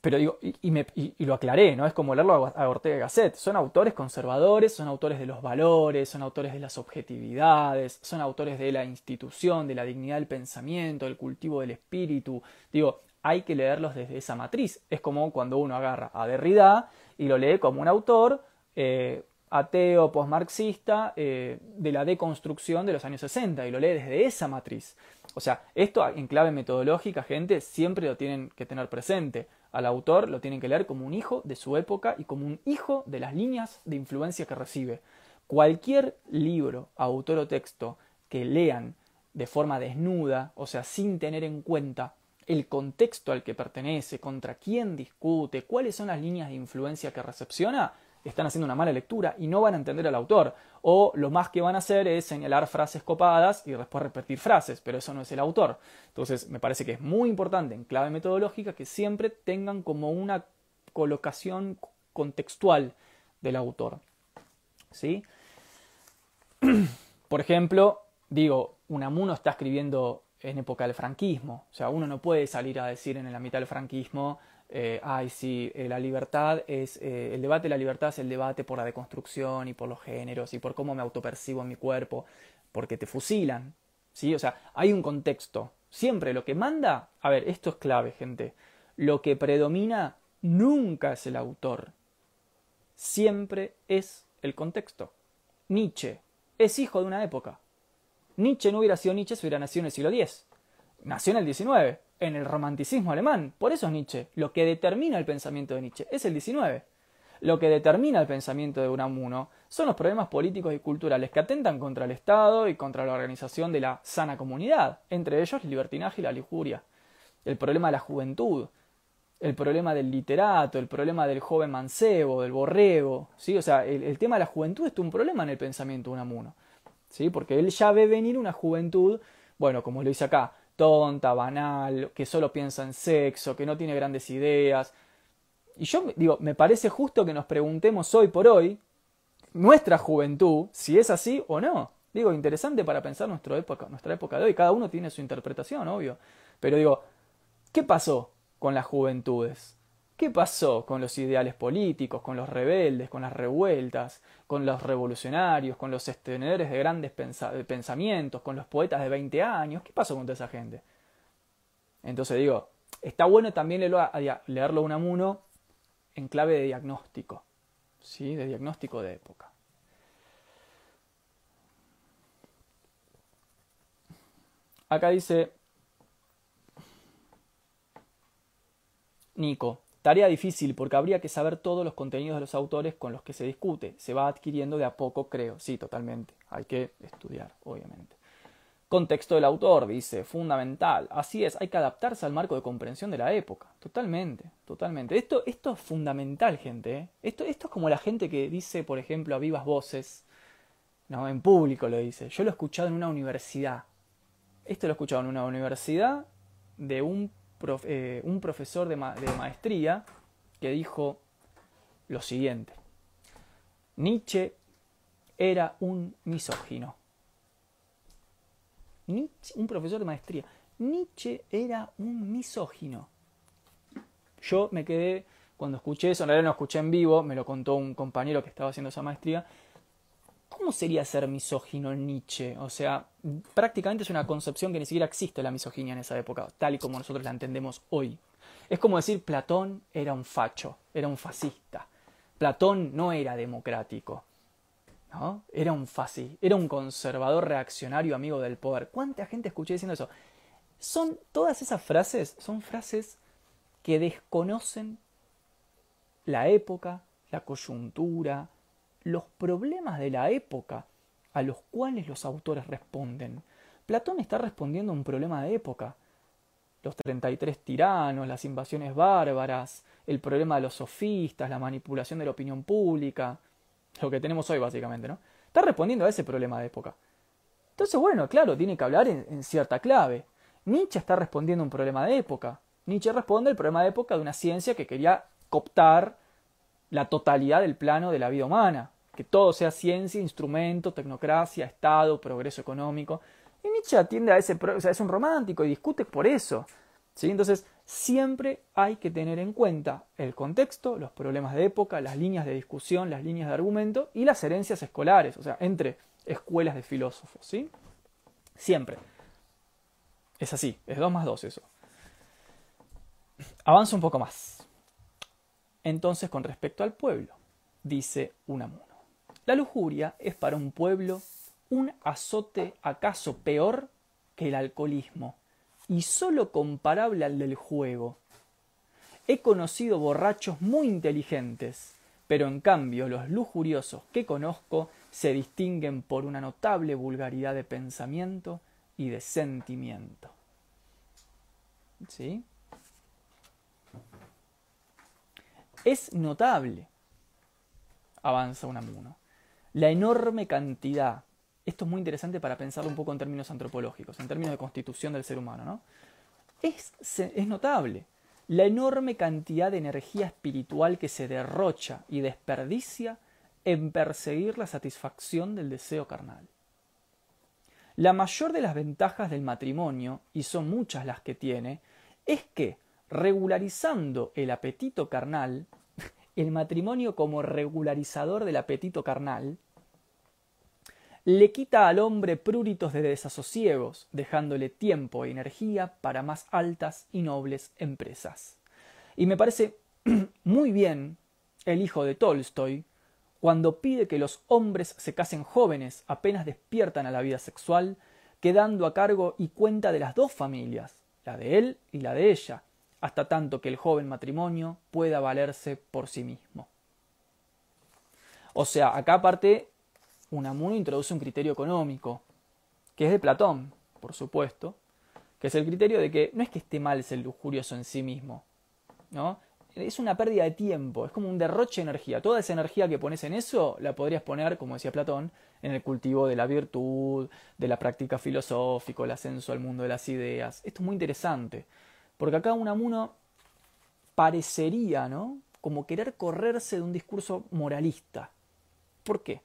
Pero digo, y, me, y, lo aclaré, ¿no? Es como leerlo a, Ortega Gasset. Son autores conservadores, son autores de los valores, son autores de las objetividades, son autores de la institución, de la dignidad del pensamiento, del cultivo del espíritu. Digo, hay que leerlos desde esa matriz. Es como cuando uno agarra a Derrida y lo lee como un autor eh, ateo, postmarxista, eh, de la deconstrucción de los años 60 y lo lee desde esa matriz. O sea, esto en clave metodológica, gente, siempre lo tienen que tener presente. Al autor lo tienen que leer como un hijo de su época y como un hijo de las líneas de influencia que recibe. Cualquier libro, autor o texto que lean de forma desnuda, o sea, sin tener en cuenta el contexto al que pertenece, contra quién discute, cuáles son las líneas de influencia que recepciona, están haciendo una mala lectura y no van a entender al autor. O lo más que van a hacer es señalar frases copadas y después repetir frases, pero eso no es el autor. Entonces, me parece que es muy importante en clave metodológica que siempre tengan como una colocación contextual del autor. ¿Sí? Por ejemplo, digo, Unamuno está escribiendo en época del franquismo. O sea, uno no puede salir a decir en la mitad del franquismo eh, ay, sí, eh, la libertad es, eh, el debate de la libertad es el debate por la deconstrucción y por los géneros y por cómo me autopercibo en mi cuerpo, porque te fusilan, ¿sí? O sea, hay un contexto. Siempre lo que manda, a ver, esto es clave, gente, lo que predomina nunca es el autor, siempre es el contexto. Nietzsche es hijo de una época. Nietzsche no hubiera sido Nietzsche si hubiera nacido en el siglo X. Nació en el XIX en el romanticismo alemán. Por eso es Nietzsche. Lo que determina el pensamiento de Nietzsche es el 19. Lo que determina el pensamiento de Unamuno son los problemas políticos y culturales que atentan contra el Estado y contra la organización de la sana comunidad, entre ellos el libertinaje y la lujuria, el problema de la juventud, el problema del literato, el problema del joven mancebo, del borrego, ¿sí? O sea, el, tema de la juventud es un problema en el pensamiento de Unamuno, ¿sí? Porque él ya ve venir una juventud, bueno, como lo dice acá, tonta, banal, que solo piensa en sexo, que no tiene grandes ideas. Y yo digo, me parece justo que nos preguntemos hoy por hoy, nuestra juventud, si es así o no. Digo, interesante para pensar nuestra época, nuestra época de hoy. Cada uno tiene su interpretación, obvio. Pero digo, ¿qué pasó con las juventudes? ¿Qué pasó con los ideales políticos, con los rebeldes, con las revueltas, con los revolucionarios, con los estenedores de grandes pensamientos, con los poetas de 20 años? ¿Qué pasó con toda esa gente? Entonces digo, está bueno también leerlo a, leerlo a Unamuno en clave de diagnóstico, ¿sí? de diagnóstico de época. Acá dice Nico, Tarea difícil porque habría que saber todos los contenidos de los autores con los que se discute. Se va adquiriendo de a poco, creo. Sí, totalmente. Hay que estudiar, obviamente. Contexto del autor, dice, fundamental. Así es, hay que adaptarse al marco de comprensión de la época. Totalmente, totalmente. Esto, esto es fundamental, gente. ¿eh? Esto, esto es como la gente que dice, por ejemplo, a vivas voces, no, en público lo dice. Yo lo he escuchado en una universidad. Esto lo he escuchado en una universidad de un eh, un profesor de, maestría que dijo lo siguiente. Nietzsche era un misógino. un profesor de maestría. Nietzsche era un misógino. Yo me quedé, cuando escuché eso, en realidad no escuché en vivo, me lo contó un compañero que estaba haciendo esa maestría, ¿Cómo sería ser misógino Nietzsche? O sea, prácticamente es una concepción que ni siquiera existe la misoginia en esa época, tal y como nosotros la entendemos hoy. Es como decir Platón era un facho, era un fascista. Platón no era democrático. ¿no? Era un fascista, era un conservador reaccionario amigo del poder. ¿Cuánta gente escuché diciendo eso? Son todas esas frases, son frases que desconocen la época, la coyuntura, los problemas de la época a los cuales los autores responden. Platón está respondiendo a un problema de época. Los 33 tiranos, las invasiones bárbaras, el problema de los sofistas, la manipulación de la opinión pública, lo que tenemos hoy básicamente, ¿no? Está respondiendo a ese problema de época. Entonces, bueno, claro, tiene que hablar en, en cierta clave. Nietzsche está respondiendo a un problema de época. Nietzsche responde al problema de época de una ciencia que quería cooptar la totalidad del plano de la vida humana, que todo sea ciencia, instrumento, tecnocracia, Estado, progreso económico. Y Nietzsche atiende a ese, o sea, es un romántico y discute por eso. ¿sí? Entonces, siempre hay que tener en cuenta el contexto, los problemas de época, las líneas de discusión, las líneas de argumento y las herencias escolares, o sea, entre escuelas de filósofos. ¿sí? Siempre. Es así, es 2 más 2 eso. Avanza un poco más. Entonces, con respecto al pueblo, dice Unamuno, la lujuria es para un pueblo un azote acaso peor que el alcoholismo, y sólo comparable al del juego. He conocido borrachos muy inteligentes, pero en cambio los lujuriosos que conozco se distinguen por una notable vulgaridad de pensamiento y de sentimiento. ¿Sí? Es notable, avanza Unamuno, la enorme cantidad, esto es muy interesante para pensarlo un poco en términos antropológicos, en términos de constitución del ser humano, ¿no? Es, es notable la enorme cantidad de energía espiritual que se derrocha y desperdicia en perseguir la satisfacción del deseo carnal. La mayor de las ventajas del matrimonio, y son muchas las que tiene, es que regularizando el apetito carnal, el matrimonio como regularizador del apetito carnal, le quita al hombre pruritos de desasosiegos, dejándole tiempo y energía para más altas y nobles empresas. Y me parece muy bien el hijo de Tolstoy cuando pide que los hombres se casen jóvenes apenas despiertan a la vida sexual, quedando a cargo y cuenta de las dos familias, la de él y la de ella, hasta tanto que el joven matrimonio pueda valerse por sí mismo. O sea, acá aparte, Unamuno introduce un criterio económico, que es de Platón, por supuesto, que es el criterio de que no es que esté mal ser lujurioso en sí mismo, ¿no? Es una pérdida de tiempo, es como un derroche de energía. Toda esa energía que pones en eso la podrías poner, como decía Platón, en el cultivo de la virtud, de la práctica filosófica, el ascenso al mundo de las ideas. Esto es muy interesante. Porque acá Unamuno parecería, ¿no? Como querer correrse de un discurso moralista. ¿Por qué?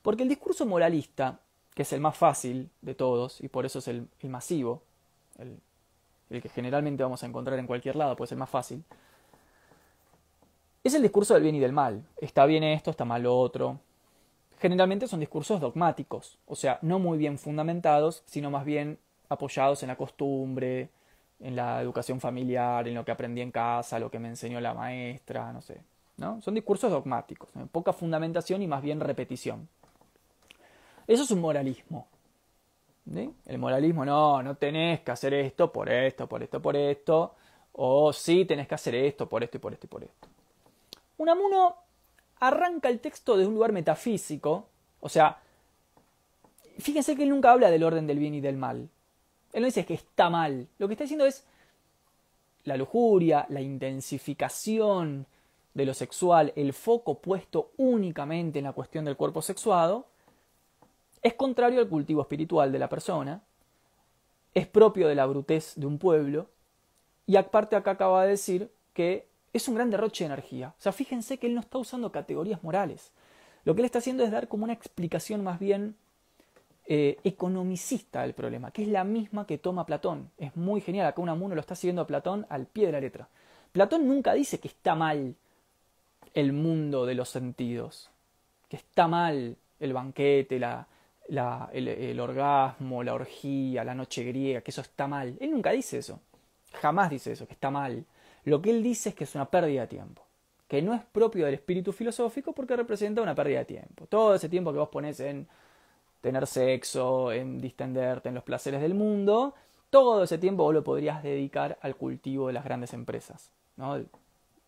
Porque el discurso moralista, que es el más fácil de todos, y por eso es el, masivo, el, el que generalmente vamos a encontrar en cualquier lado, pues es el más fácil, es el discurso del bien y del mal. Está bien esto, está mal lo otro. Generalmente son discursos dogmáticos, o sea, no muy bien fundamentados, sino más bien apoyados en la costumbre, en la educación familiar, en lo que aprendí en casa, lo que me enseñó la maestra, no sé. ¿no? Son discursos dogmáticos, poca fundamentación y más bien repetición. Eso es un moralismo. El moralismo, no, no tenés que hacer esto por esto, por esto, por esto, o sí tenés que hacer esto por esto y por esto y por esto. Unamuno arranca el texto de un lugar metafísico, o sea, fíjense que él nunca habla del orden del bien y del mal. Él no dice que está mal. Lo que está diciendo es la lujuria, la intensificación de lo sexual, el foco puesto únicamente en la cuestión del cuerpo sexuado, es contrario al cultivo espiritual de la persona, es propio de la brutez de un pueblo, y aparte acá acaba de decir que es un gran derroche de energía. O sea, fíjense que él no está usando categorías morales. Lo que él está haciendo es dar como una explicación más bien eh, economicista del problema, que es la misma que toma Platón. Es muy genial, acá Unamuno lo está siguiendo a Platón al pie de la letra. Platón nunca dice que está mal el mundo de los sentidos, que está mal el banquete, la, el, el, orgasmo, la orgía, la noche griega, que eso está mal. Él nunca dice eso. Jamás dice eso, que está mal. Lo que él dice es que es una pérdida de tiempo, que no es propio del espíritu filosófico porque representa una pérdida de tiempo. Todo ese tiempo que vos pones en tener sexo, en distenderte en los placeres del mundo, todo ese tiempo vos lo podrías dedicar al cultivo de las grandes empresas, ¿no? El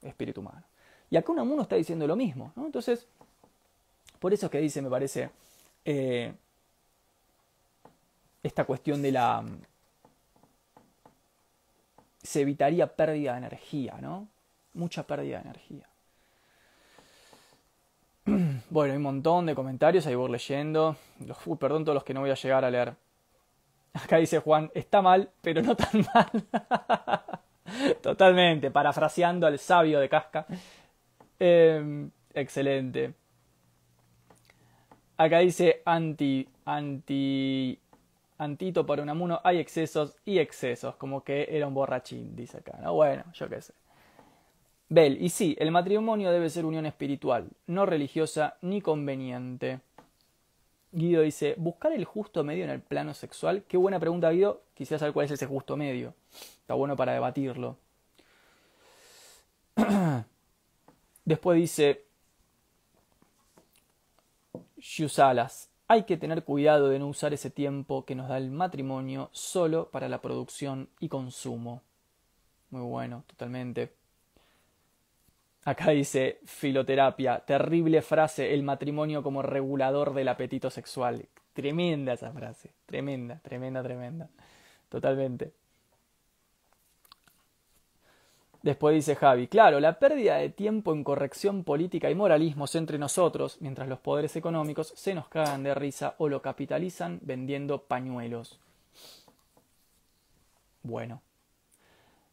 espíritu humano. Y acá Unamuno está diciendo lo mismo, ¿no? Entonces, por eso es que dice, me parece, eh, esta cuestión de la... se evitaría pérdida de energía, ¿no? Mucha pérdida de energía. Bueno, hay un montón de comentarios, ahí voy leyendo. perdón todos los que no voy a llegar a leer. Acá dice Juan, está mal, pero no tan mal. Totalmente, parafraseando al sabio de Casca. Em, excelente. Acá dice anti, anti, antito para Unamuno, hay excesos y excesos, como que era un borrachín, dice acá, ¿no? Bueno, yo qué sé. Bell, y sí, el matrimonio debe ser unión espiritual, no religiosa ni conveniente. Guido dice, buscar el justo medio en el plano sexual. Qué buena pregunta, Guido. Quisiera saber cuál es ese justo medio. Está bueno para debatirlo. Después dice, Yusalas, hay que tener cuidado de no usar ese tiempo que nos da el matrimonio solo para la producción y consumo. Muy bueno, totalmente. Acá dice filoterapia, terrible frase, el matrimonio como regulador del apetito sexual. Tremenda esa frase, tremenda, tremenda, tremenda. Totalmente. Después dice Javi, claro, la pérdida de tiempo en corrección política y moralismos entre nosotros, mientras los poderes económicos se nos cagan de risa o lo capitalizan vendiendo pañuelos. Bueno.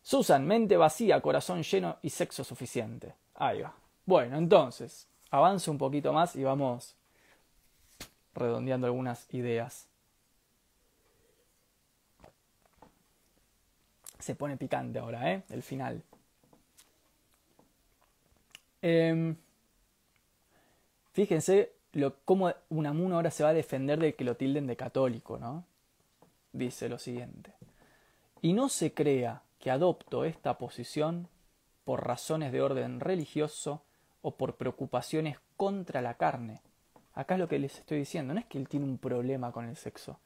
Susan, mente vacía, corazón lleno y sexo suficiente. Ahí va. Bueno, entonces, avanzo un poquito más y vamos redondeando algunas ideas. Se pone picante ahora, ¿eh? El final. Em, fíjense lo, cómo Unamuno ahora se va a defender de que lo tilden de católico, ¿no? Dice lo siguiente. Y no se crea que adopto esta posición por razones de orden religioso o por preocupaciones contra la carne. Acá es lo que les estoy diciendo, no es que él tiene un problema con el sexo.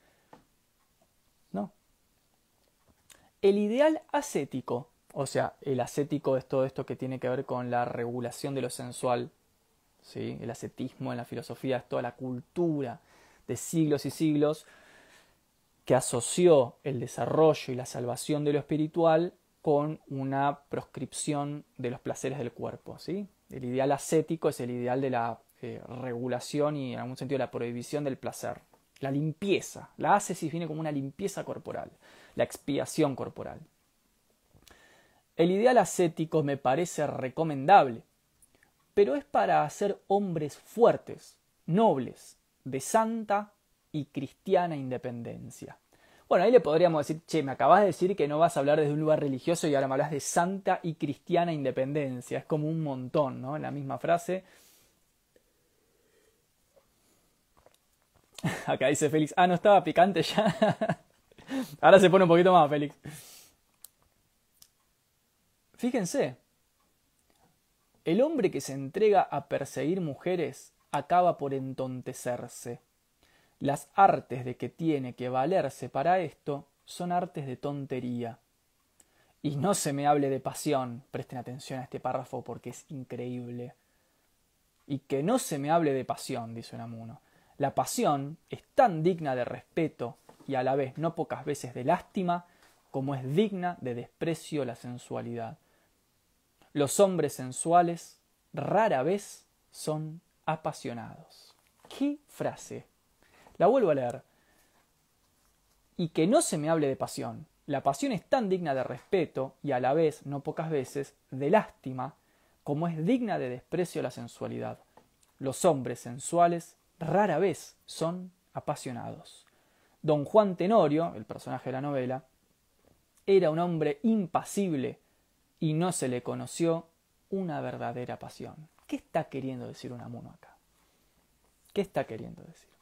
No. El ideal ascético, o sea, el ascético es todo esto que tiene que ver con la regulación de lo sensual, ¿sí? el ascetismo en la filosofía es toda la cultura de siglos y siglos que asoció el desarrollo y la salvación de lo espiritual con una proscripción de los placeres del cuerpo. ¿sí? El ideal ascético es el ideal de la eh, regulación y en algún sentido la prohibición del placer. La limpieza. La ascesis viene como una limpieza corporal, la expiación corporal. El ideal ascético me parece recomendable, pero es para hacer hombres fuertes, nobles, de santa y cristiana independencia. Bueno, ahí le podríamos decir, che, me acabas de decir que no vas a hablar desde un lugar religioso y ahora me hablas de santa y cristiana independencia. Es como un montón, ¿no? En la misma frase. Acá dice Félix, ah, no estaba picante ya. ahora se pone un poquito más, Félix. Fíjense, el hombre que se entrega a perseguir mujeres acaba por entontecerse. Las artes de que tiene que valerse para esto son artes de tontería. Y no se me hable de pasión, presten atención a este párrafo porque es increíble. Y que no se me hable de pasión, dice Unamuno. La pasión es tan digna de respeto y a la vez no pocas veces de lástima como es digna de desprecio la sensualidad. Los hombres sensuales rara vez son apasionados. ¿Qué frase? La vuelvo a leer. Y que no se me hable de pasión. La pasión es tan digna de respeto y a la vez, no pocas veces, de lástima, como es digna de desprecio la sensualidad. Los hombres sensuales rara vez son apasionados. Don Juan Tenorio, el personaje de la novela, era un hombre impasible y no se le conoció una verdadera pasión. ¿Qué está queriendo decir Unamuno acá? ¿Qué está queriendo decir?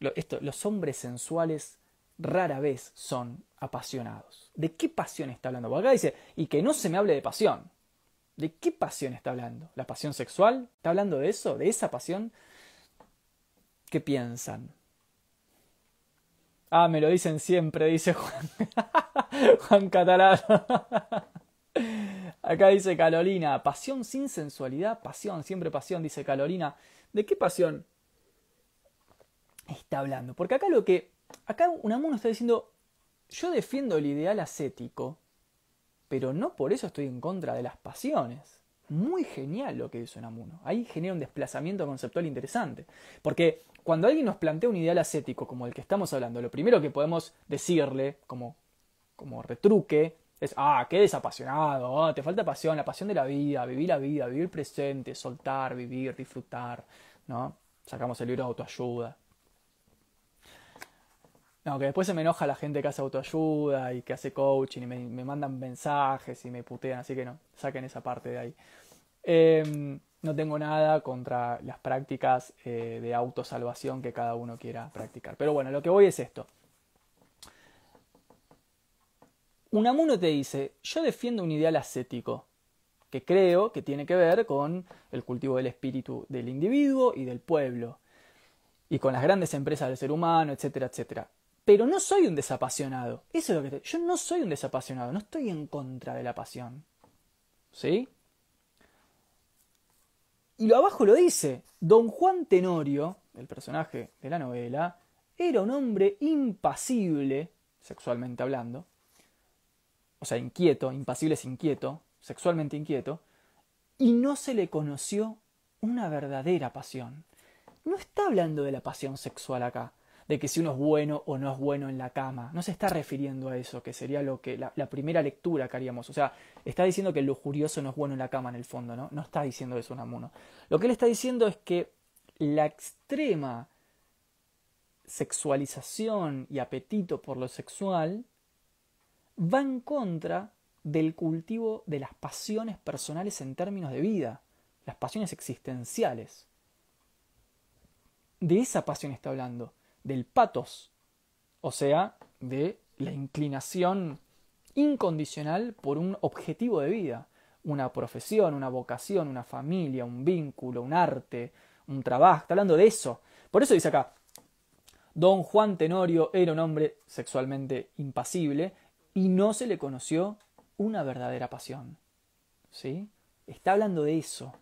Los hombres sensuales rara vez son apasionados. ¿De qué pasión está hablando? Porque acá dice, y que no se me hable de pasión. ¿De qué pasión está hablando? ¿La pasión sexual? ¿Está hablando de eso? ¿De esa pasión? ¿Qué piensan? Ah, me lo dicen siempre, dice Juan, Juan Catalán. Acá dice Carolina, pasión sin sensualidad, pasión, siempre pasión, dice Carolina. ¿De qué pasión? Está hablando. Porque acá lo que. Acá Unamuno está diciendo. Yo defiendo el ideal ascético, pero no por eso estoy en contra de las pasiones. Muy genial lo que dice Unamuno. Ahí genera un desplazamiento conceptual interesante. Porque cuando alguien nos plantea un ideal ascético como el que estamos hablando, lo primero que podemos decirle, como, como retruque, es, ah, qué desapasionado, ah, te falta pasión, la pasión de la vida, vivir la vida, vivir presente, soltar, vivir, disfrutar, ¿no? Sacamos el libro de autoayuda. No, después se me enoja la gente que hace autoayuda y que hace coaching y me, mandan mensajes y me putean, así que no, saquen esa parte de ahí. Em, no tengo nada contra las prácticas eh, de autosalvación que cada uno quiera practicar. Pero bueno, lo que voy es esto. Unamuno te dice, yo defiendo un ideal ascético, que creo que tiene que ver con el cultivo del espíritu del individuo y del pueblo, y con las grandes empresas del ser humano, etcétera, etcétera pero no soy un desapasionado. Eso es lo que te... Yo no soy un desapasionado, no estoy en contra de la pasión. ¿Sí? Y lo abajo lo dice, don Juan Tenorio, el personaje de la novela, era un hombre impasible, sexualmente hablando, o sea, inquieto, impasible es inquieto, sexualmente inquieto, y no se le conoció una verdadera pasión. No está hablando de la pasión sexual acá, de que si uno es bueno o no es bueno en la cama. No se está refiriendo a eso, que sería lo que la, primera lectura que haríamos. O sea, está diciendo que el lujurioso no es bueno en la cama en el fondo, ¿no? No está diciendo eso Unamuno. Lo que él está diciendo es que la extrema sexualización y apetito por lo sexual va en contra del cultivo de las pasiones personales en términos de vida, las pasiones existenciales. De esa pasión está hablando, del patos, o sea, de la inclinación incondicional por un objetivo de vida, una profesión, una vocación, una familia, un vínculo, un arte, un trabajo, está hablando de eso. Por eso dice acá, Don Juan Tenorio era un hombre sexualmente impasible y no se le conoció una verdadera pasión. ¿Sí? Está hablando de eso.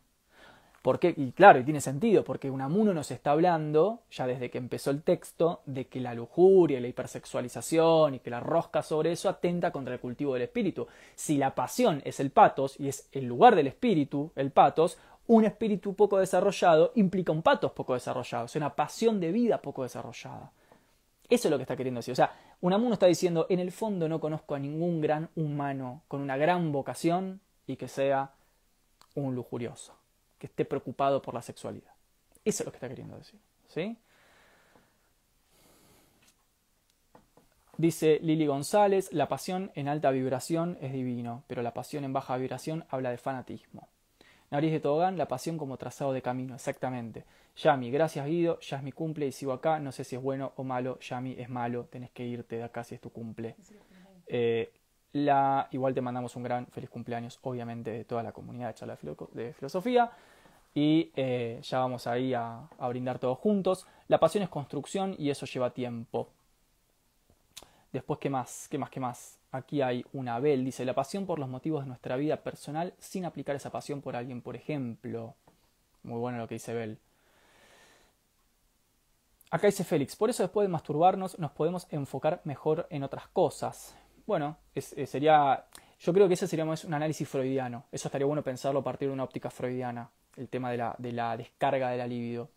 Porque, y claro, y tiene sentido, porque Unamuno nos está hablando, ya desde que empezó el texto, de que la lujuria la hipersexualización y que la rosca sobre eso atenta contra el cultivo del espíritu. Si la pasión es el patos y es el lugar del espíritu, el patos, un espíritu poco desarrollado implica un patos poco desarrollado, es una pasión de vida poco desarrollada. Eso es lo que está queriendo decir. O sea, Unamuno está diciendo, en el fondo no conozco a ningún gran humano con una gran vocación y que sea un lujurioso, que esté preocupado por la sexualidad. Eso es lo que está queriendo decir. ¿Sí? Dice Lili González, la pasión en alta vibración es divino, pero la pasión en baja vibración habla de fanatismo. Nariz de Tobogán, la pasión como trazado de camino, exactamente. Yami, gracias Guido, ya es mi cumple y sigo acá, no sé si es bueno o malo, Yami es malo, tenés que irte de acá si es tu cumple. Eh, la, igual te mandamos un gran feliz cumpleaños, obviamente, de toda la comunidad de charla de filosofía. Y eh, ya vamos ahí a, a brindar todos juntos. La pasión es construcción y eso lleva tiempo. Después, ¿qué más? ¿Qué más? ¿Qué más? Aquí hay una Abel, dice, la pasión por los motivos de nuestra vida personal sin aplicar esa pasión por alguien, por ejemplo. Muy bueno lo que dice Bel. Acá dice Félix, por eso después de masturbarnos nos podemos enfocar mejor en otras cosas. Bueno, eh, sería, yo creo que ese sería un análisis freudiano. Eso estaría bueno pensarlo a partir de una óptica freudiana, el tema de la, de la descarga de la libido.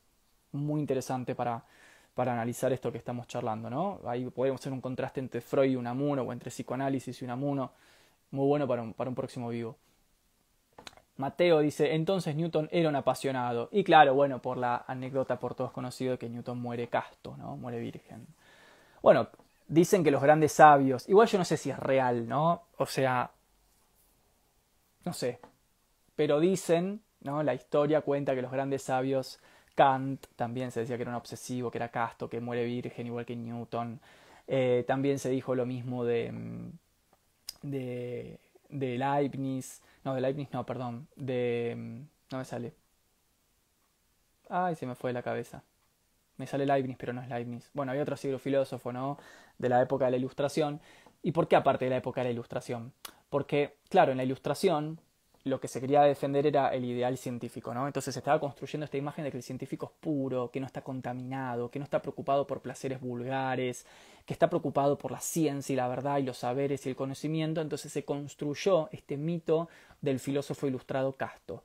Muy interesante para, analizar esto que estamos charlando, ¿no? Ahí podemos hacer un contraste entre Freud y Unamuno, o entre psicoanálisis y Unamuno, muy bueno para un, para un próximo vivo. Mateo dice, entonces Newton era un apasionado. Y claro, bueno, por la anécdota por todos conocido que Newton muere casto, ¿no? Muere virgen. Bueno, dicen que los grandes sabios, igual yo no sé si es real, ¿no? O sea, no sé, pero dicen, ¿no? La historia cuenta que los grandes sabios Kant también se decía que era un obsesivo, que era casto, que muere virgen, igual que Newton. Eh, también se dijo lo mismo de, mm, de, de Leibniz. No, de Leibniz no, perdón. De... Mm, no me sale. Ay, se me fue de la cabeza. Me sale Leibniz, pero no es Leibniz. Bueno, había otro siglo filósofo, ¿no? De la época de la Ilustración. ¿Y por qué aparte de la época de la Ilustración? Porque, claro, en la Ilustración lo que se quería defender era el ideal científico, ¿no? Entonces se estaba construyendo esta imagen de que el científico es puro, que no está contaminado, que no está preocupado por placeres vulgares, que está preocupado por la ciencia y la verdad y los saberes y el conocimiento. Entonces se construyó este mito del filósofo ilustrado casto.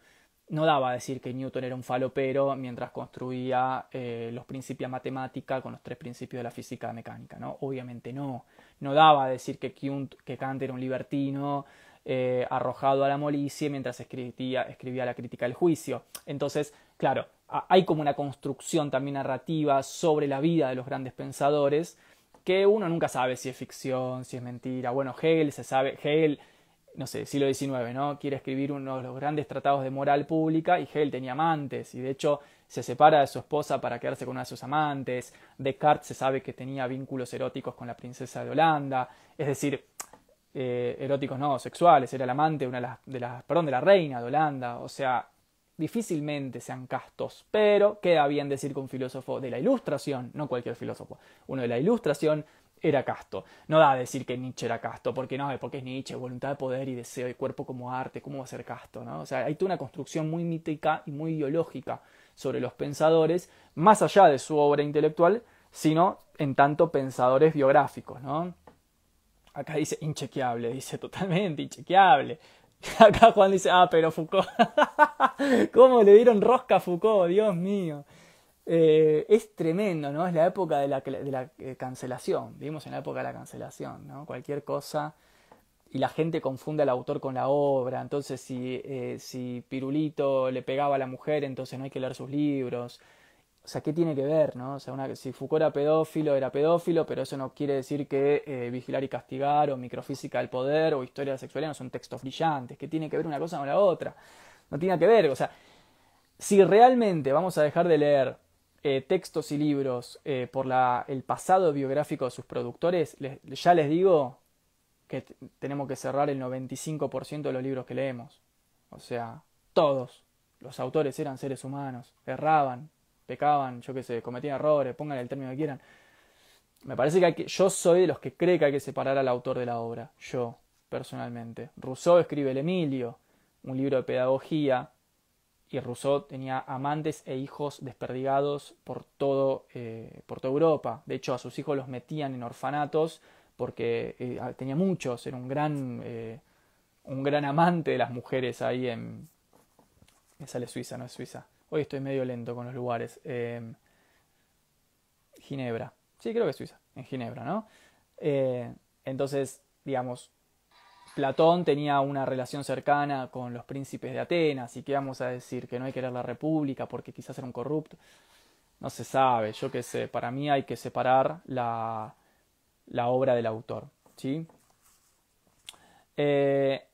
No daba a decir que Newton era un falopero mientras construía eh, los principios de matemática con los tres principios de la física mecánica, ¿no? Obviamente no. No daba a decir que, que Kant era un libertino eh, arrojado a la molicie mientras escribía, escribía la crítica del juicio. Entonces, claro, hay como una construcción también narrativa sobre la vida de los grandes pensadores que uno nunca sabe si es ficción, si es mentira. Bueno, Hegel se sabe, Hegel, no sé, siglo XIX, ¿no? Quiere escribir uno de los grandes tratados de moral pública y Hegel tenía amantes y de hecho se separa de su esposa para quedarse con una de sus amantes. Descartes se sabe que tenía vínculos eróticos con la princesa de Holanda. Es decir, eh, eróticos no, sexuales, era el amante de las, de las, perdón, de la reina de Holanda, o sea, difícilmente sean castos, pero queda bien decir que un filósofo de la ilustración, no cualquier filósofo, uno de la ilustración era casto. No da a decir que Nietzsche era casto, porque no, porque es Nietzsche, voluntad de poder y deseo y cuerpo como arte, ¿cómo va a ser casto? ¿no? O sea, hay toda una construcción muy mítica y muy ideológica sobre los pensadores, más allá de su obra intelectual, sino en tanto pensadores biográficos, ¿no? Acá dice inchequeable, dice totalmente inchequeable. Acá Juan dice, ah, pero Foucault. ¿Cómo le dieron rosca a Foucault? Dios mío. Eh, es tremendo, ¿no? Es la época de la, eh, cancelación. Vivimos en la época de la cancelación, ¿no? Cualquier cosa. Y la gente confunde al autor con la obra. Entonces, si, eh, si Pirulito le pegaba a la mujer, entonces no hay que leer sus libros. o sea, ¿qué tiene que ver? ¿no? O sea, una, si Foucault era pedófilo, era pedófilo, pero eso no quiere decir que Vigilar y Castigar o Microfísica del Poder o Historia de la Sexualidad no son textos brillantes. ¿Qué tiene que ver una cosa con la otra? No tiene que ver. O sea, si realmente vamos a dejar de leer eh, textos y libros eh, por la, el pasado biográfico de sus productores, ya les digo que tenemos que cerrar el 95% de los libros que leemos. O sea, todos los autores eran seres humanos, erraban, pecaban, yo qué sé, cometían errores, pongan el término que quieran. Me parece que, hay que yo soy de los que cree que hay que separar al autor de la obra, yo, personalmente. Rousseau escribe El Emilio, un libro de pedagogía, y Rousseau tenía amantes e hijos desperdigados por, todo, eh, por toda Europa. De hecho, a sus hijos los metían en orfanatos porque eh, tenía muchos, era un gran, eh, un gran amante de las mujeres ahí en... Me sale Suiza, no es Suiza. Hoy estoy medio lento con los lugares. Ginebra. Sí, creo que es Suiza, en Ginebra, ¿no? Entonces, digamos, Platón tenía una relación cercana con los príncipes de Atenas y que vamos a decir que no hay que querer la república porque quizás era un corrupto. No se sabe, yo qué sé, para mí hay que separar la, la obra del autor. ¿sí? Eh,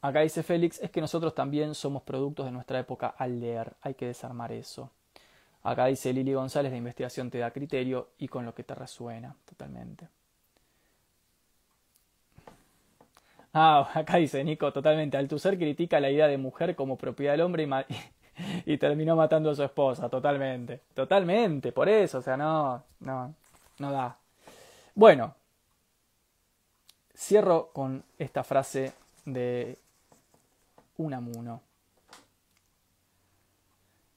Acá dice Félix, es que nosotros también somos productos de nuestra época al leer, hay que desarmar eso. Acá dice Lili González, de investigación te da criterio y con lo que te resuena, totalmente. Ah, acá dice Nico, totalmente. Althusser critica la idea de mujer como propiedad del hombre y, y, terminó matando a su esposa, totalmente. Totalmente, por eso, o sea, no, no, no da. Bueno, cierro con esta frase de Unamuno.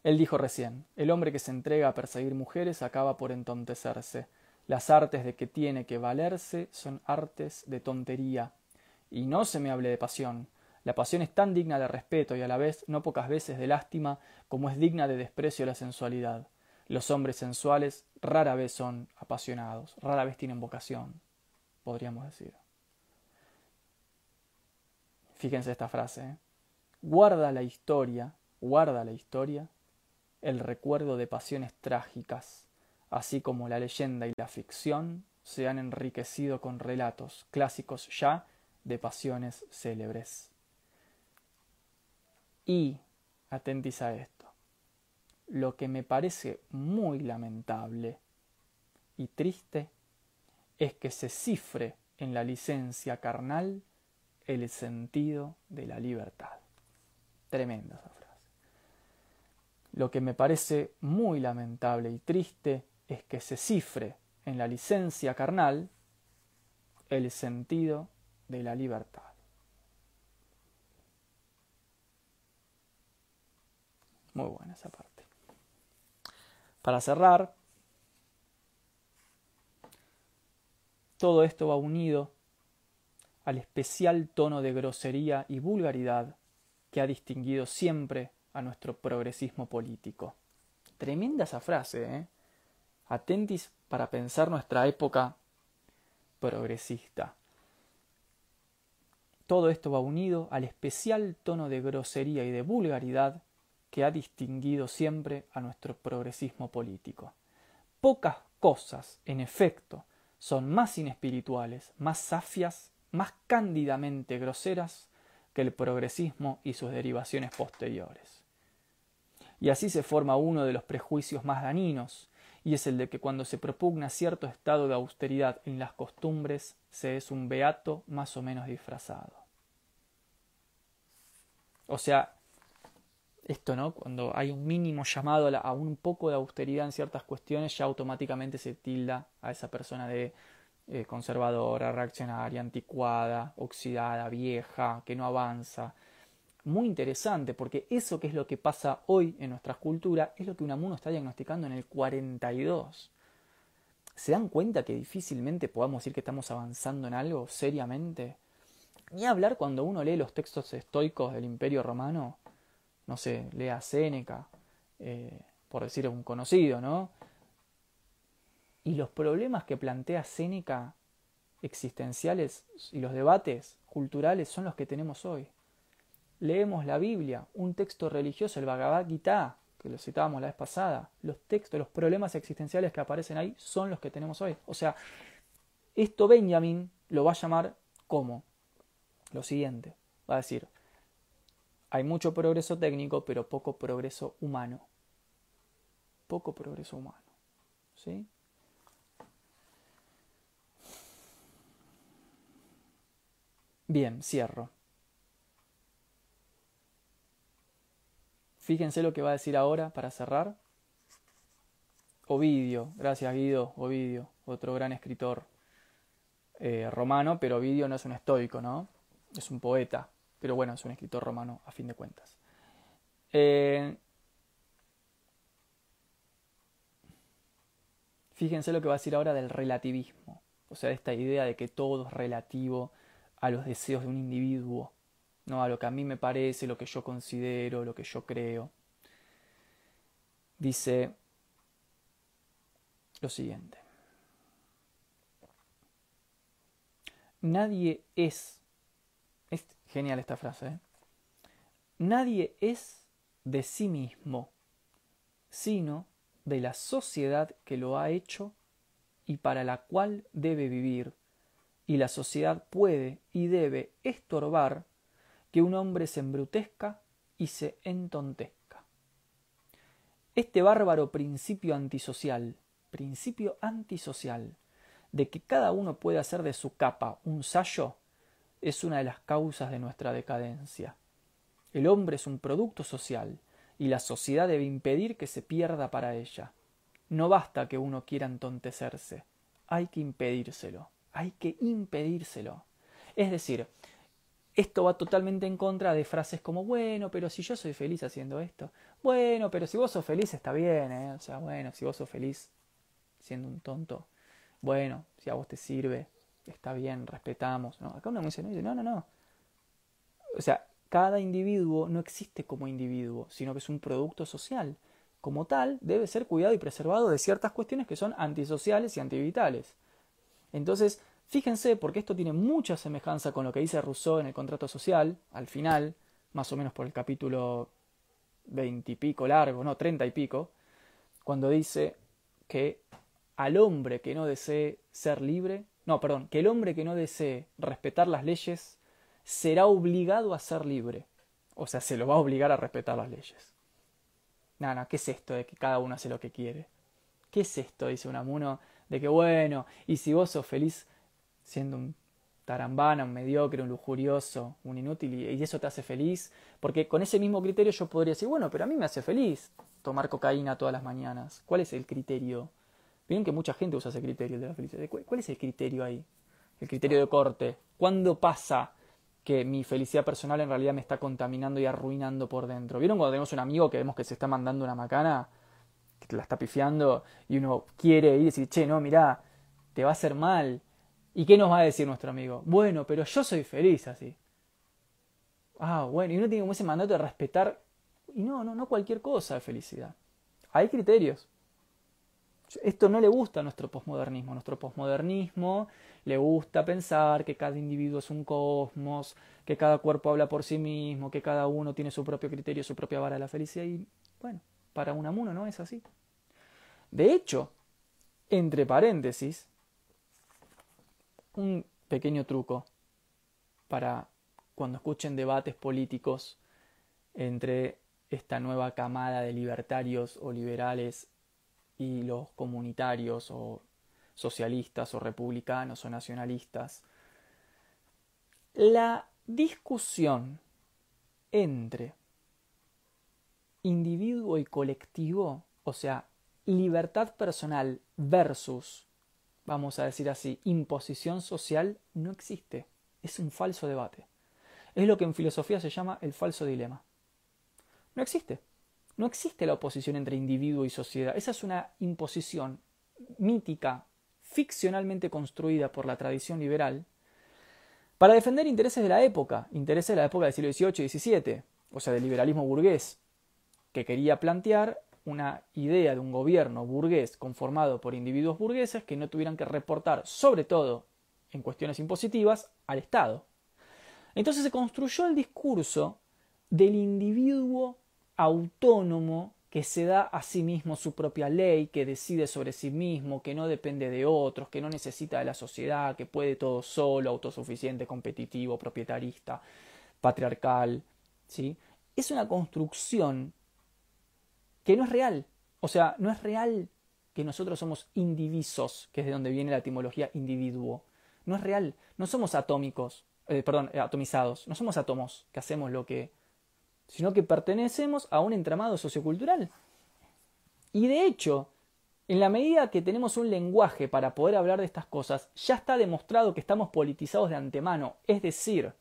Él dijo recién, el hombre que se entrega a perseguir mujeres acaba por entontecerse. Las artes de que tiene que valerse son artes de tontería. Y no se me hable de pasión. La pasión es tan digna de respeto y a la vez no pocas veces de lástima como es digna de desprecio la sensualidad. Los hombres sensuales rara vez son apasionados, rara vez tienen vocación, podríamos decir. Fíjense esta frase. ¿eh? guarda la historia, guarda la historia, el recuerdo de pasiones trágicas, así como la leyenda y la ficción se han enriquecido con relatos clásicos ya de pasiones célebres. Y, atentis a esto, lo que me parece muy lamentable y triste es que se cifre en la licencia carnal el sentido de la libertad. Tremenda esa frase. Lo que me parece muy lamentable y triste es que se cifre en la licencia carnal el sentido de la libertad. Muy buena esa parte. Para cerrar, todo esto va unido al especial tono de grosería y vulgaridad que ha distinguido siempre a nuestro progresismo político. Tremenda esa frase, ¿eh? Atentis para pensar nuestra época progresista. Todo esto va unido al especial tono de grosería y de vulgaridad que ha distinguido siempre a nuestro progresismo político. Pocas cosas, en efecto, son más inespirituales, más safias, más cándidamente groseras que el progresismo y sus derivaciones posteriores. Y así se forma uno de los prejuicios más dañinos, y es el de que cuando se propugna cierto estado de austeridad en las costumbres, se es un beato más o menos disfrazado. O sea, esto, ¿no? Cuando hay un mínimo llamado a un poco de austeridad en ciertas cuestiones, ya automáticamente se tilda a esa persona de eh, conservadora, reaccionaria, anticuada, oxidada, vieja, que no avanza. Muy interesante, porque eso que es lo que pasa hoy en nuestra cultura es lo que Unamuno está diagnosticando en el 42. ¿Se dan cuenta que difícilmente podamos decir que estamos avanzando en algo seriamente? Ni hablar cuando uno lee los textos estoicos del Imperio Romano, no sé, lea Séneca, eh, por decir un conocido, ¿no? y los problemas que plantea Séneca existenciales y los debates culturales son los que tenemos hoy. Leemos la Biblia, un texto religioso, el Bhagavad Gita, que lo citábamos la vez pasada, los textos, los problemas existenciales que aparecen ahí son los que tenemos hoy. O sea, esto Benjamin lo va a llamar como lo siguiente. Va a decir, hay mucho progreso técnico, pero poco progreso humano. Poco progreso humano. ¿Sí? Bien, cierro. Fíjense lo que va a decir ahora para cerrar. Ovidio, gracias Guido, Ovidio, otro gran escritor eh, romano, pero Ovidio no es un estoico, ¿no? Es un poeta, pero bueno, es un escritor romano a fin de cuentas. Eh, fíjense lo que va a decir ahora del relativismo, o sea, esta idea de que todo es relativo a los deseos de un individuo, no a lo que a mí me parece, lo que yo considero, lo que yo creo. Dice lo siguiente. Nadie es, es genial esta frase, ¿eh? nadie es de sí mismo, sino de la sociedad que lo ha hecho y para la cual debe vivir, y la sociedad puede y debe estorbar que un hombre se embrutezca y se entontezca. Este bárbaro principio antisocial, principio antisocial, de que cada uno puede hacer de su capa un sayo, es una de las causas de nuestra decadencia. El hombre es un producto social y la sociedad debe impedir que se pierda para ella. No basta que uno quiera entontecerse, hay que impedírselo, hay que impedírselo. Es decir, esto va totalmente en contra de frases como, bueno, pero si yo soy feliz haciendo esto, bueno, pero si vos sos feliz está bien, ¿eh? O sea, bueno, si vos sos feliz siendo un tonto, bueno, si a vos te sirve, está bien, respetamos. ¿no? Acá uno me dice, no, no, no. O sea, cada individuo no existe como individuo, sino que es un producto social. Como tal, debe ser cuidado y preservado de ciertas cuestiones que son antisociales y antivitales. Entonces, fíjense, porque esto tiene mucha semejanza con lo que dice Rousseau en el contrato social, al final, más o menos por el capítulo veintipico largo, no, treinta y pico, cuando dice que al hombre que no desee ser libre, no, perdón, que el hombre que no desee respetar las leyes será obligado a ser libre. O sea, se lo va a obligar a respetar las leyes. No, ¿qué es esto de que cada uno hace lo que quiere? ¿Qué es esto? Dice un amuno, de que bueno, y si vos sos feliz siendo un tarambana, un mediocre, un lujurioso, un inútil, y eso te hace feliz, porque con ese mismo criterio yo podría decir, bueno, pero a mí me hace feliz tomar cocaína todas las mañanas. ¿Cuál es el criterio? Miren que mucha gente usa ese criterio de la felicidad. ¿Cuál es el criterio ahí? El criterio de corte. ¿Cuándo pasa que mi felicidad personal en realidad me está contaminando y arruinando por dentro? ¿Vieron cuando tenemos un amigo que vemos que se está mandando una macana, que te la está pifiando, y uno quiere ir y decir, che, no, mirá, te va a hacer mal? ¿Y qué nos va a decir nuestro amigo? Bueno, pero yo soy feliz así. Ah, bueno, y uno tiene como ese mandato de respetar, y no, no, no cualquier cosa de felicidad. Hay criterios. Esto no le gusta a nuestro posmodernismo. Nuestro posmodernismo le gusta pensar que cada individuo es un cosmos, que cada cuerpo habla por sí mismo, que cada uno tiene su propio criterio, su propia vara de la felicidad. Y bueno, para un amuno no es así. De hecho, entre paréntesis, un pequeño truco para cuando escuchen debates políticos entre esta nueva camada de libertarios o liberales y los comunitarios o socialistas o republicanos o nacionalistas, la discusión entre individuo y colectivo, o sea, libertad personal versus, vamos a decir así, imposición social, no existe. Es un falso debate. Es lo que en filosofía se llama el falso dilema. No existe. No existe la oposición entre individuo y sociedad. Esa es una imposición mítica, ficcionalmente construida por la tradición liberal, para defender intereses de la época, intereses de la época del siglo XVIII y XVII, o sea, del liberalismo burgués, que quería plantear una idea de un gobierno burgués conformado por individuos burgueses que no tuvieran que reportar, sobre todo en cuestiones impositivas, al Estado. Entonces se construyó el discurso del individuo autónomo que se da a sí mismo su propia ley, que decide sobre sí mismo, que no depende de otros, que no necesita de la sociedad, que puede todo solo, autosuficiente, competitivo, proprietarista, patriarcal, ¿sí? Es una construcción que no es real. O sea, no es real que nosotros somos indivisos, que es de donde viene la etimología individuo. No es real. No somos atómicos, eh, perdón, eh, atomizados. No somos átomos que hacemos lo que sino que pertenecemos a un entramado sociocultural. Y de hecho, en la medida que tenemos un lenguaje para poder hablar de estas cosas, ya está demostrado que estamos politizados de antemano. Es decir,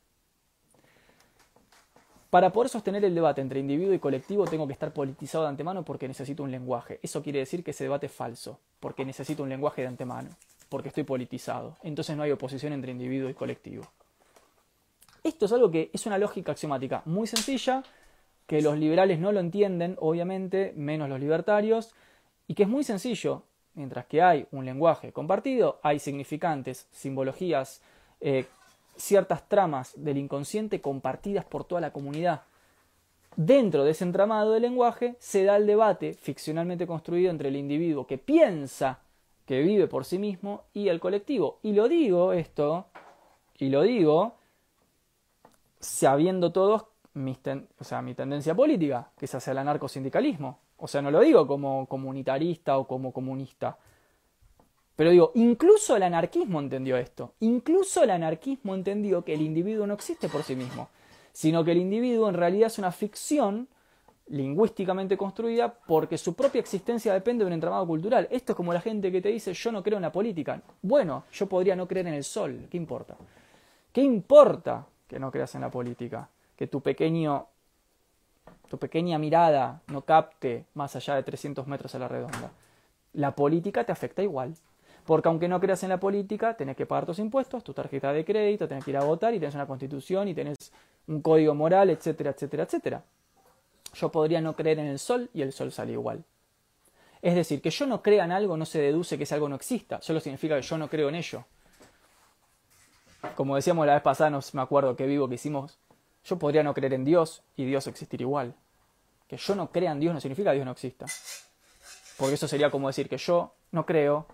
para poder sostener el debate entre individuo y colectivo tengo que estar politizado de antemano porque necesito un lenguaje. Eso quiere decir que ese debate es falso, porque necesito un lenguaje de antemano, porque estoy politizado. Entonces no hay oposición entre individuo y colectivo. Esto es algo que es una lógica axiomática muy sencilla, que los liberales no lo entienden, obviamente, menos los libertarios, y que es muy sencillo. Mientras que hay un lenguaje compartido, hay significantes, simbologías, eh, ciertas tramas del inconsciente compartidas por toda la comunidad. Dentro de ese entramado de lenguaje se da el debate ficcionalmente construido entre el individuo que piensa que vive por sí mismo y el colectivo. Y lo digo esto, y lo digo sabiendo todos mi, sea, mi tendencia política, que es hacia el anarcosindicalismo. O sea, no lo digo como comunitarista o como comunista. Pero digo, incluso el anarquismo entendió esto. Incluso el anarquismo entendió que el individuo no existe por sí mismo, sino que el individuo en realidad es una ficción lingüísticamente construida porque su propia existencia depende de un entramado cultural. Esto es como la gente que te dice yo no creo en la política. Bueno, yo podría no creer en el sol. ¿Qué importa? ¿Qué importa? que no creas en la política, que tu pequeño tu pequeña mirada no capte más allá de 300 metros a la redonda. La política te afecta igual. Porque aunque no creas en la política, tenés que pagar tus impuestos, tu tarjeta de crédito, tenés que ir a votar y tenés una constitución y tenés un código moral, etcétera, etcétera, etcétera. Yo podría no creer en el sol y el sol sale igual. Es decir, que yo no crea en algo no se deduce que ese algo no exista, solo significa que yo no creo en ello como decíamos la vez pasada, no me acuerdo qué vivo que hicimos, yo podría no creer en Dios y Dios existir igual. Que yo no crea en Dios no significa que Dios no exista. Porque eso sería como decir que yo no creo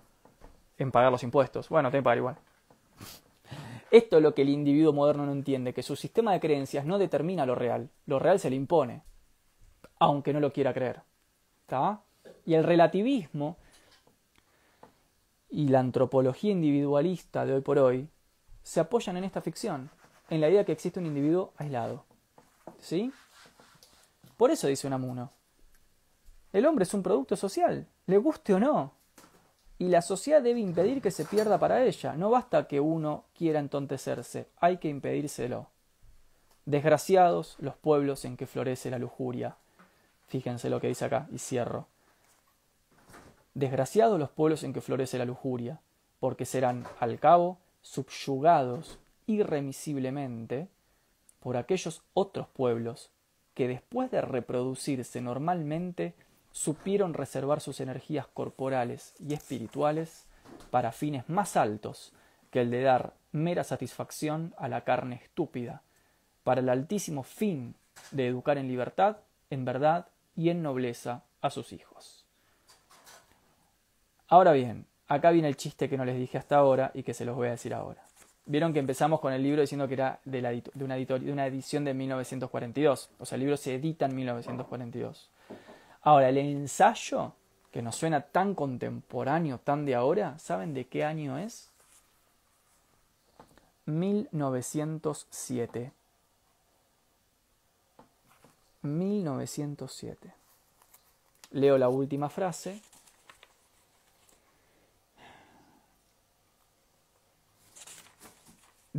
en pagar los impuestos. Bueno, tengo que pagar igual. Esto es lo que el individuo moderno no entiende, que su sistema de creencias no determina lo real, lo real se le impone, aunque no lo quiera creer. ¿Está? Y el relativismo y la antropología individualista de hoy por hoy se apoyan en esta ficción, en la idea que existe un individuo aislado. ¿Sí? Por eso dice Unamuno. El hombre es un producto social, le guste o no. Y la sociedad debe impedir que se pierda para ella. No basta que uno quiera entontecerse, hay que impedírselo. Desgraciados los pueblos en que florece la lujuria. Fíjense lo que dice acá, y cierro. Desgraciados los pueblos en que florece la lujuria, porque serán, al cabo, subyugados irremisiblemente por aquellos otros pueblos que después de reproducirse normalmente supieron reservar sus energías corporales y espirituales para fines más altos que el de dar mera satisfacción a la carne estúpida, para el altísimo fin de educar en libertad, en verdad y en nobleza a sus hijos. Ahora bien, Acá viene el chiste que no les dije hasta ahora y que se los voy a decir ahora. Vieron que empezamos con el libro diciendo que era de, una, de una edición de 1942. O sea, el libro se edita en 1942. Ahora, el ensayo, que nos suena tan contemporáneo, tan de ahora, ¿saben de qué año es? 1907. 1907. Leo la última frase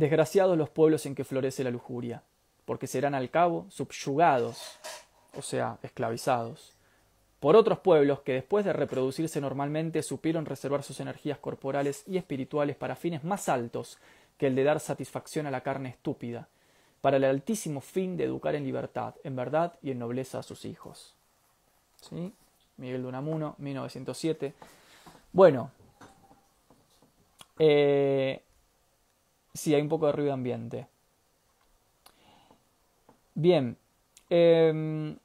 Desgraciados los pueblos en que florece la lujuria, porque serán al cabo subyugados, o sea, esclavizados, por otros pueblos que después de reproducirse normalmente supieron reservar sus energías corporales y espirituales para fines más altos que el de dar satisfacción a la carne estúpida, para el altísimo fin de educar en libertad, en verdad y en nobleza a sus hijos. ¿Sí? Miguel de Unamuno, 1907. Bueno, eh, Sí, hay un poco de ruido ambiente. Bien. Em,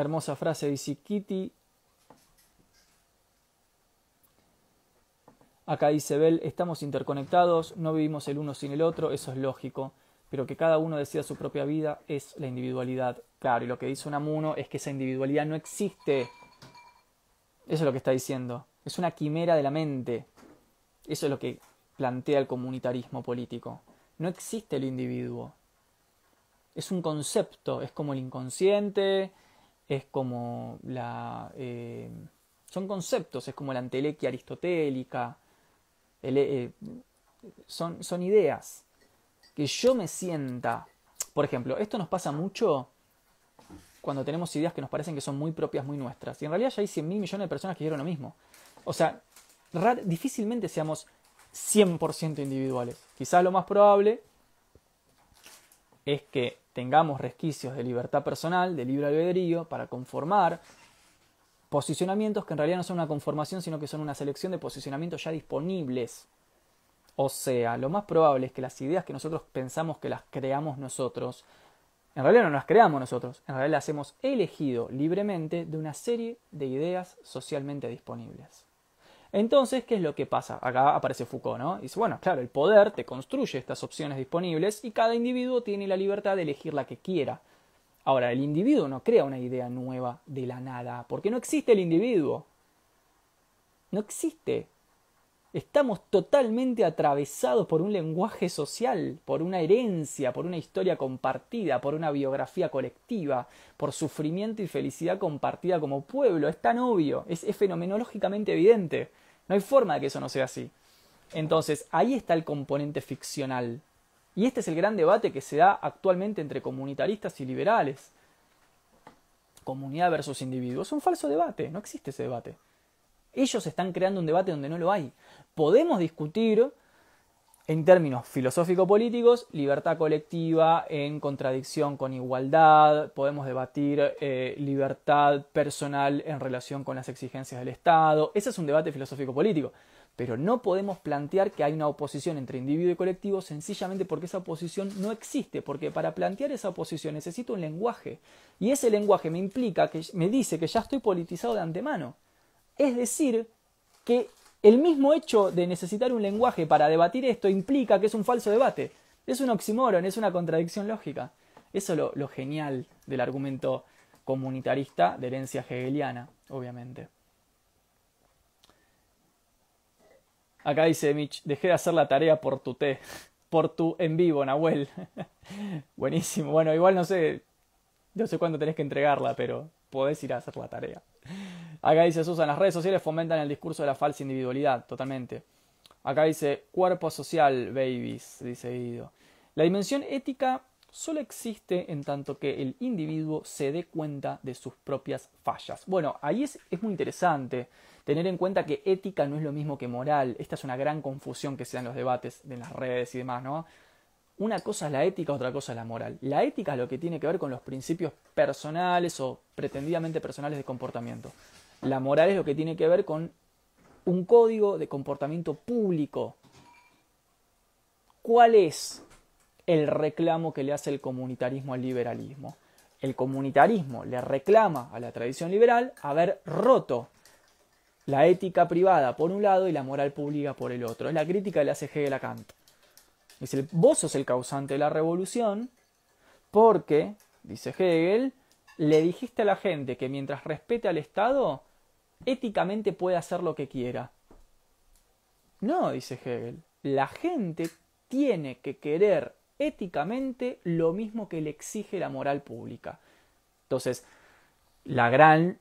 Hermosa frase, dice Kitty. Acá dice Bell, estamos interconectados, no vivimos el uno sin el otro, eso es lógico, pero que cada uno decida su propia vida es la individualidad. Claro, y lo que dice Unamuno es que esa individualidad no existe. Eso es lo que está diciendo. Es una quimera de la mente. Eso es lo que plantea el comunitarismo político. No existe el individuo. Es un concepto, es como el inconsciente, es como la... Eh, son conceptos, es como la antelequia aristotélica, eh, son, son ideas. Que yo me sienta, por ejemplo, esto nos pasa mucho cuando tenemos ideas que nos parecen que son muy propias, muy nuestras. Y en realidad ya hay 100 mil millones de personas que dijeron lo mismo. O sea, difícilmente seamos 100% individuales. Quizás lo más probable es que tengamos resquicios de libertad personal, de libre albedrío, para conformar posicionamientos que en realidad no son una conformación, sino que son una selección de posicionamientos ya disponibles. O sea, lo más probable es que las ideas que nosotros pensamos que las creamos nosotros, en realidad no las creamos nosotros, en realidad las hemos elegido libremente de una serie de ideas socialmente disponibles. Entonces, ¿qué es lo que pasa? Acá aparece Foucault, ¿no? Dice, bueno, claro, el poder te construye estas opciones disponibles y cada individuo tiene la libertad de elegir la que quiera. Ahora, el individuo no crea una idea nueva de la nada, porque no existe el individuo. No existe. Estamos totalmente atravesados por un lenguaje social, por una herencia, por una historia compartida, por una biografía colectiva, por sufrimiento y felicidad compartida como pueblo. Es tan obvio, es, fenomenológicamente evidente. No hay forma de que eso no sea así. Entonces, ahí está el componente ficcional. Y este es el gran debate que se da actualmente entre comunitaristas y liberales. Comunidad versus individuo. Es un falso debate, no existe ese debate. Ellos están creando un debate donde no lo hay. Podemos discutir en términos filosófico-políticos, libertad colectiva en contradicción con igualdad, podemos debatir eh, libertad personal en relación con las exigencias del Estado, ese es un debate filosófico-político, pero no podemos plantear que hay una oposición entre individuo y colectivo sencillamente porque esa oposición no existe, porque para plantear esa oposición necesito un lenguaje, y ese lenguaje me implica que me dice que ya estoy politizado de antemano. Es decir, que el mismo hecho de necesitar un lenguaje para debatir esto implica que es un falso debate. Es un oxímoron, es una contradicción lógica. Eso es lo, genial del argumento comunitarista de herencia hegeliana, obviamente. Acá dice Mitch, dejé de hacer la tarea por tu té, por tu en vivo, Nahuel. Buenísimo. Bueno, igual no sé, no sé cuándo tenés que entregarla, pero podés ir a hacer la tarea. Acá dice Susan, las redes sociales fomentan el discurso de la falsa individualidad, totalmente. Acá dice cuerpo social, babies, dice Guido. La dimensión ética solo existe en tanto que el individuo se dé cuenta de sus propias fallas. Bueno, ahí es, es, muy interesante tener en cuenta que ética no es lo mismo que moral. Esta es una gran confusión que se da en los debates de las redes y demás, ¿no? Una cosa es la ética, otra cosa es la moral. La ética es lo que tiene que ver con los principios personales o pretendidamente personales de comportamiento. La moral es lo que tiene que ver con un código de comportamiento público. ¿Cuál es el reclamo que le hace el comunitarismo al liberalismo? El comunitarismo le reclama a la tradición liberal haber roto la ética privada por un lado y la moral pública por el otro. Es la crítica que le hace Hegel a Kant. Dice, vos sos el causante de la revolución porque, dice Hegel, le dijiste a la gente que mientras respete al Estado, éticamente puede hacer lo que quiera. No, dice Hegel, la gente tiene que querer éticamente lo mismo que le exige la moral pública. Entonces, la gran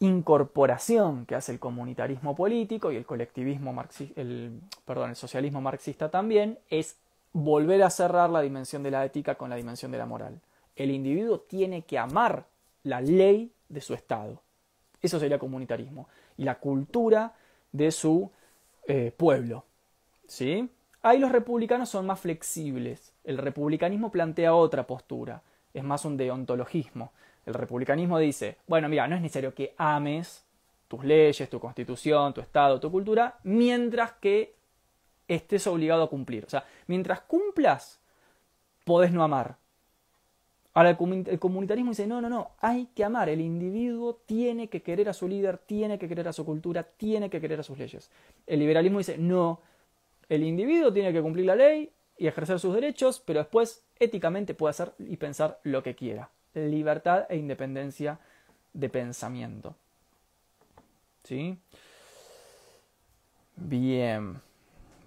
incorporación que hace el comunitarismo político y el colectivismo marxista, el, perdón, el socialismo marxista también es volver a cerrar la dimensión de la ética con la dimensión de la moral. El individuo tiene que amar la ley de su estado. Eso sería comunitarismo. Y la cultura de su eh, pueblo. ¿Sí? Ahí los republicanos son más flexibles. El republicanismo plantea otra postura. Es más un deontologismo. El republicanismo dice, bueno, mira, no es necesario que ames tus leyes, tu constitución, tu estado, tu cultura, mientras que estés obligado a cumplir. O sea, mientras cumplas, podés no amar. Ahora el comunitarismo dice, no, no, no, hay que amar, el individuo tiene que querer a su líder, tiene que querer a su cultura, tiene que querer a sus leyes. El liberalismo dice, no, el individuo tiene que cumplir la ley y ejercer sus derechos, pero después éticamente puede hacer y pensar lo que quiera. Libertad e independencia de pensamiento. ¿Sí? Bien,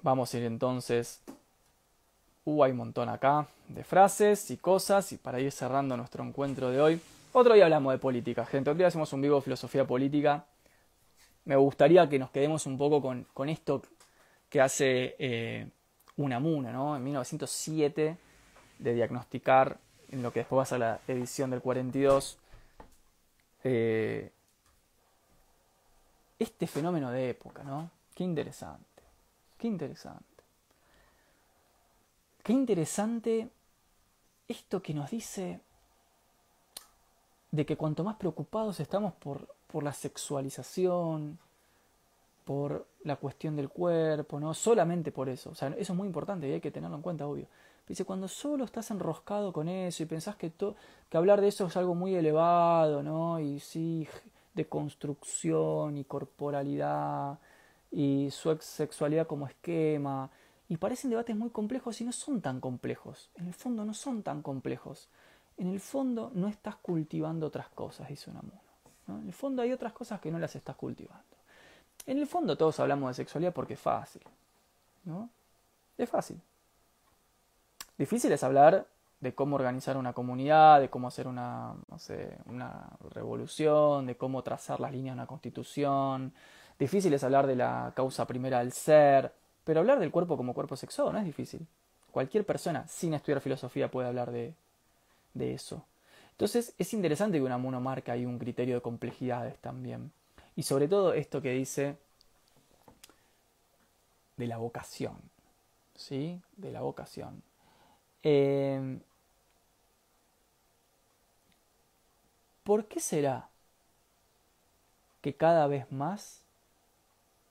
vamos a ir entonces Uh, hay un montón acá de frases y cosas. Y para ir cerrando nuestro encuentro de hoy, otro día hablamos de política, gente. Otro día hacemos un vivo de filosofía política. Me gustaría que nos quedemos un poco con, esto que hace eh, Unamuno, ¿no? En 1907, de diagnosticar en lo que después va a ser la edición del 42, eh, este fenómeno de época, ¿no? Qué interesante, qué interesante. Qué interesante esto que nos dice de que cuanto más preocupados estamos por, por la sexualización, por la cuestión del cuerpo, no solamente por eso, o sea, eso es muy importante y hay que tenerlo en cuenta, obvio. Dice, cuando solo estás enroscado con eso y pensás que, que hablar de eso es algo muy elevado, ¿no? Y sí, de construcción y corporalidad y su sexualidad como esquema y parecen debates muy complejos y no son tan complejos. En el fondo no son tan complejos. En el fondo no estás cultivando otras cosas, dice Unamuno. ¿no? En el fondo hay otras cosas que no las estás cultivando. En el fondo todos hablamos de sexualidad porque es fácil. ¿no? Es fácil. Difícil es hablar de cómo organizar una comunidad, de cómo hacer una, no sé, una revolución, de cómo trazar las líneas de una constitución. Difícil es hablar de la causa primera del ser. Pero hablar del cuerpo como cuerpo sexuado no es difícil. Cualquier persona sin estudiar filosofía puede hablar de, de eso. Entonces es interesante que una marca ahí un criterio de complejidades también. Y sobre todo esto que dice de la vocación. ¿Sí? De la vocación. Eh, ¿Por qué será que cada vez más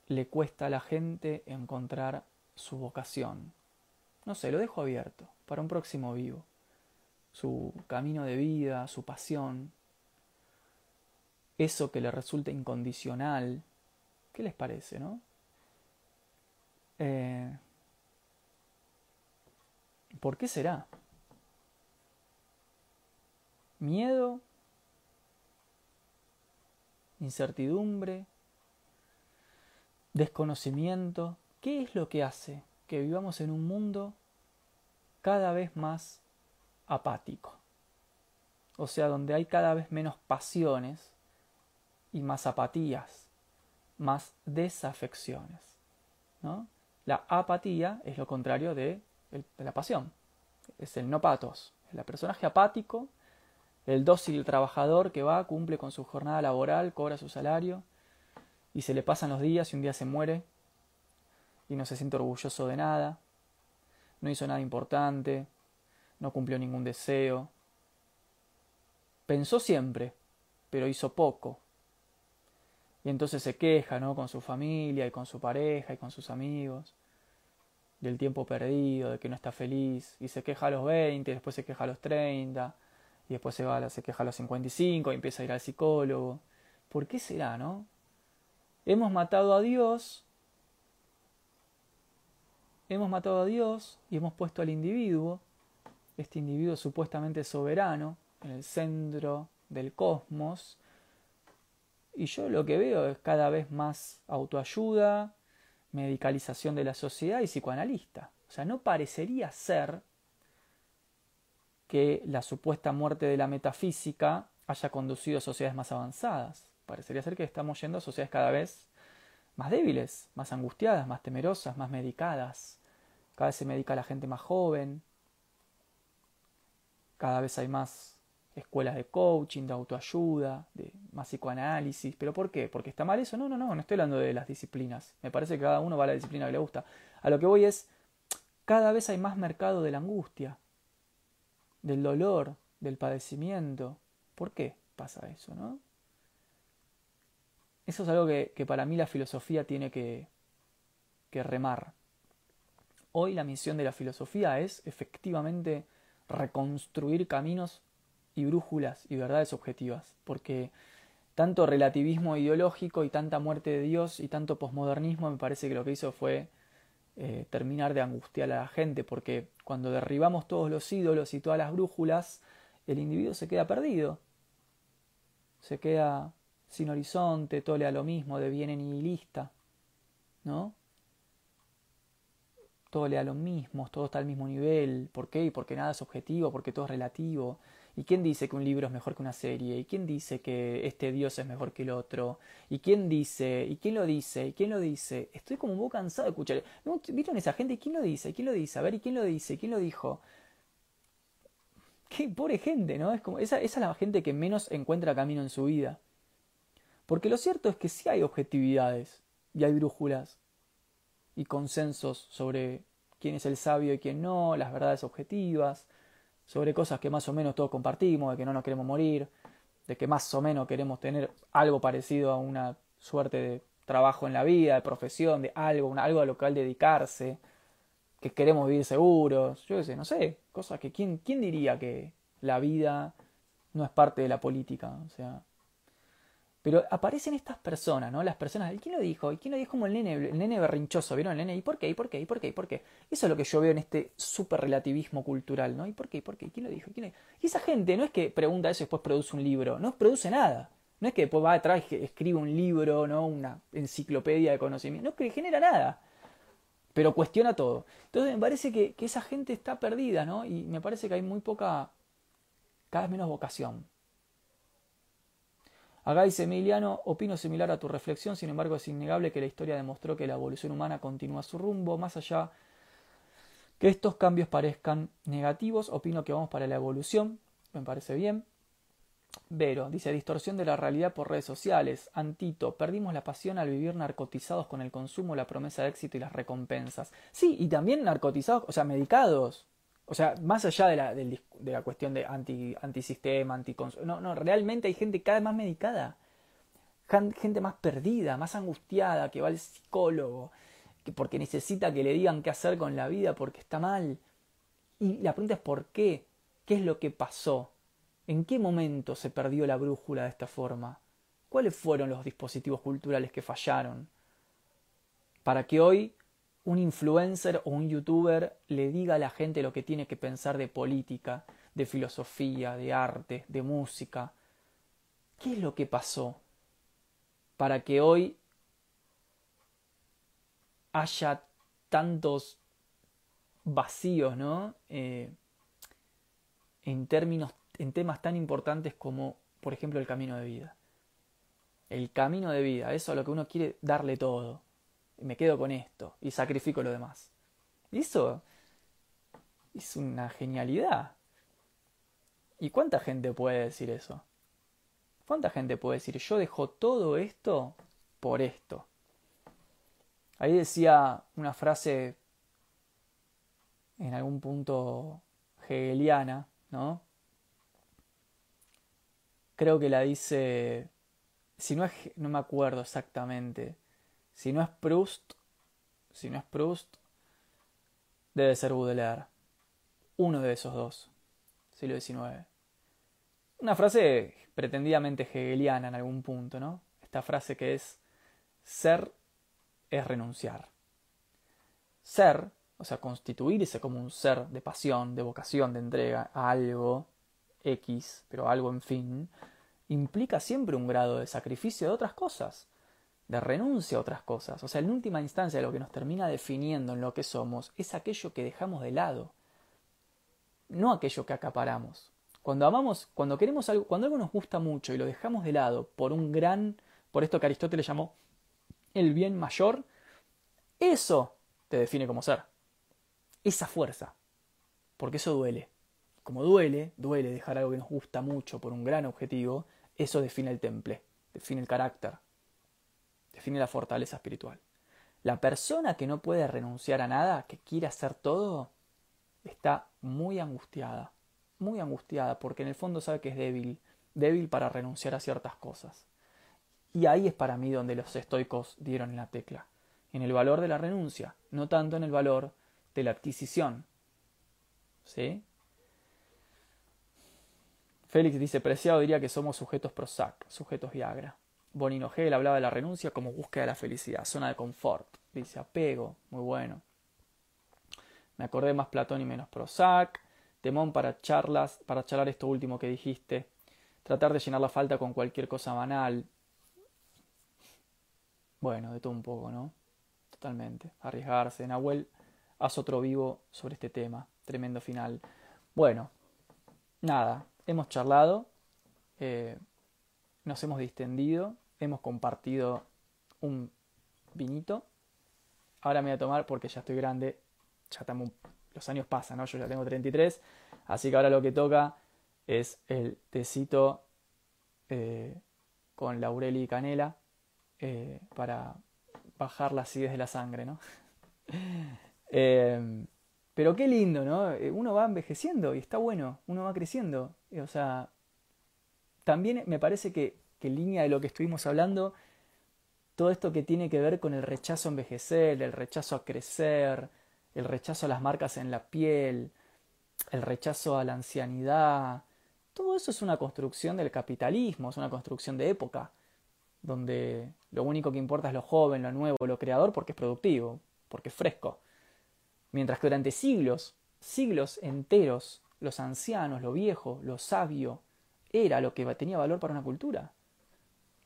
le cuesta a la gente encontrar su vocación. No sé, lo dejo abierto para un próximo vivo. Su camino de vida, su pasión, eso que le resulta incondicional. ¿Qué les parece, no? Eh, ¿Por qué será? ¿Miedo? ¿Incertidumbre? Desconocimiento, ¿qué es lo que hace que vivamos en un mundo cada vez más apático? O sea, donde hay cada vez menos pasiones y más apatías, más desafecciones. ¿no? La apatía es lo contrario de, de la pasión, es el no patos, el personaje apático, el dócil trabajador que va, cumple con su jornada laboral, cobra su salario, y se le pasan los días y un día se muere y no se siente orgulloso de nada, no hizo nada importante, no cumplió ningún deseo. Pensó siempre, pero hizo poco. Y entonces se queja, ¿no? Con su familia y con su pareja y con sus amigos del tiempo perdido, de que no está feliz, y se queja a los 20, después se queja a los 30, y después se va, se queja a los 55 y empieza a ir al psicólogo. ¿Por qué será, no? Hemos matado a Dios, hemos matado a Dios y hemos puesto al individuo, este individuo supuestamente soberano, en el centro del cosmos, y yo lo que veo es cada vez más autoayuda, medicalización de la sociedad y psicoanalista. O sea, no parecería ser que la supuesta muerte de la metafísica haya conducido a sociedades más avanzadas parecería ser que estamos yendo a sociedades cada vez más débiles, más angustiadas, más temerosas, más medicadas. Cada vez se medica a la gente más joven. Cada vez hay más escuelas de coaching, de autoayuda, de más psicoanálisis. ¿Pero por qué? ¿Porque está mal eso? No, no, no, no estoy hablando de las disciplinas. Me parece que cada uno va a la disciplina que le gusta. A lo que voy es, cada vez hay más mercado de la angustia, del dolor, del padecimiento. ¿Por qué pasa eso, no? Eso es algo que, para mí la filosofía tiene que, que remar. Hoy la misión de la filosofía es efectivamente reconstruir caminos y brújulas y verdades objetivas, porque tanto relativismo ideológico y tanta muerte de Dios y tanto posmodernismo me parece que lo que hizo fue eh, terminar de angustiar a la gente, porque cuando derribamos todos los ídolos y todas las brújulas, el individuo se queda perdido, se queda sin horizonte, todo le da lo mismo, de bien nihilista, ¿no? Todo le da lo mismo, todo está al mismo nivel, ¿por qué? Porque nada es objetivo, porque todo es relativo, ¿Y quién dice que un libro es mejor que una serie? ¿Y quién dice que este Dios es mejor que el otro? ¿Y quién dice? ¿Y quién lo dice? ¿Y quién lo dice? Estoy como un poco cansado de escuchar. ¿No? ¿Vieron esa gente? ¿Quién lo dice? ¿Quién lo dice? A ver, ¿y quién lo dice? ¿Quién lo dijo? Qué pobre gente, ¿no? Es como, esa, esa es la gente que menos encuentra camino en su vida. Porque lo cierto es que sí hay objetividades y hay brújulas y consensos sobre quién es el sabio y quién no, las verdades objetivas, sobre cosas que más o menos todos compartimos, de que no nos queremos morir, de que más o menos queremos tener algo parecido a una suerte de trabajo en la vida, de profesión, de algo, algo a lo cual dedicarse, que queremos vivir seguros, yo qué sé, no sé, cosas que quién, quién diría que la vida no es parte de la política, o sea, pero aparecen estas personas, ¿no? Las personas, ¿y quién lo dijo? ¿Y quién lo dijo como el nene, el nene berrinchoso? ¿Vieron el nene? ¿Y por qué? ¿Y por qué? ¿Y por qué? ¿Y por qué? Eso es lo que yo veo en este súper relativismo cultural, ¿no? ¿Y por qué? ¿Y por qué? ¿Quién lo dijo? ¿Quién Y esa gente no es que pregunta eso y después produce un libro, no produce nada. No es que después va atrás y escribe un libro, ¿no? Una enciclopedia de conocimiento. No es que genera nada. Pero cuestiona todo. Entonces me parece que esa gente está perdida, ¿no? Y me parece que hay muy poca, cada vez menos vocación Hagáis Emiliano, opino similar a tu reflexión, sin embargo es innegable que la historia demostró que la evolución humana continúa su rumbo, más allá que estos cambios parezcan negativos, opino que vamos para la evolución, me parece bien. Vero, dice, distorsión de la realidad por redes sociales. Antito, perdimos la pasión al vivir narcotizados con el consumo, la promesa de éxito y las recompensas. Sí, y también narcotizados, o sea, medicados. O sea, más allá de la, de la cuestión de anti, antisistema, anticonsumo, no, no, realmente hay gente cada vez más medicada, gente más perdida, más angustiada, que va al psicólogo, que porque necesita que le digan qué hacer con la vida, porque está mal. Y la pregunta es ¿por qué? ¿Qué es lo que pasó? ¿En qué momento se perdió la brújula de esta forma? ¿Cuáles fueron los dispositivos culturales que fallaron? Para que hoy un influencer o un youtuber le diga a la gente lo que tiene que pensar de política, de filosofía, de arte, de música. ¿Qué es lo que pasó para que hoy haya tantos vacíos, ¿no? Eh, en términos, en temas tan importantes como, por ejemplo, el camino de vida. El camino de vida, eso a lo que uno quiere darle todo me quedo con esto y sacrifico lo demás. Y eso es una genialidad. ¿Y cuánta gente puede decir eso? ¿Cuánta gente puede decir yo dejo todo esto por esto? Ahí decía una frase en algún punto hegeliana, ¿no? Creo que la dice, si no es, no me acuerdo exactamente, si no es Proust, si no es Proust, debe ser Baudelaire. Uno de esos dos, siglo XIX. Una frase pretendidamente hegeliana en algún punto, ¿no? Esta frase que es ser es renunciar. Ser, o sea, constituirse como un ser de pasión, de vocación, de entrega a algo X, pero algo en fin, implica siempre un grado de sacrificio de otras cosas de renuncia a otras cosas. O sea, en última instancia lo que nos termina definiendo en lo que somos es aquello que dejamos de lado, no aquello que acaparamos. Cuando amamos, cuando queremos algo, cuando algo nos gusta mucho y lo dejamos de lado por un gran, por esto que Aristóteles llamó el bien mayor, eso te define como ser. Esa fuerza. Porque eso duele. Como duele, duele dejar algo que nos gusta mucho por un gran objetivo, eso define el temple, define el carácter, define la fortaleza espiritual. La persona que no puede renunciar a nada, que quiere hacer todo, está muy angustiada, muy angustiada, porque en el fondo sabe que es débil, débil para renunciar a ciertas cosas. Y ahí es para mí donde los estoicos dieron la tecla, en el valor de la renuncia, no tanto en el valor de la adquisición. ¿Sí? Félix dice, preciado diría que somos sujetos prosac, sujetos Viagra. Bonino Gel hablaba de la renuncia como búsqueda de la felicidad, zona de confort. Dice apego, muy bueno. Me acordé más Platón y menos Prozac. Temón para charlas, para charlar esto último que dijiste. Tratar de llenar la falta con cualquier cosa banal. Bueno, de todo un poco, ¿no? Totalmente. Arriesgarse. Nahuel, haz otro vivo sobre este tema. Tremendo final. Bueno, nada, hemos charlado, eh, nos hemos distendido, hemos compartido un vinito. Ahora me voy a tomar porque ya estoy grande, ya estamos, los años pasan, ¿no? Yo ya tengo 33, así que ahora lo que toca es el tecito eh, con laurel y canela eh, para bajar la acidez de la sangre, ¿no? Em, pero qué lindo, ¿no? Eh, uno va envejeciendo y está bueno, uno va creciendo. O sea, también me parece que, que línea de lo que estuvimos hablando, todo esto que tiene que ver con el rechazo a envejecer, el rechazo a crecer, el rechazo a las marcas en la piel, el rechazo a la ancianidad, todo eso es una construcción del capitalismo, es una construcción de época, donde lo único que importa es lo joven, lo nuevo, lo creador, porque es productivo, porque es fresco. Mientras que durante siglos, siglos enteros, los ancianos, lo viejo, lo sabio, era lo que tenía valor para una cultura.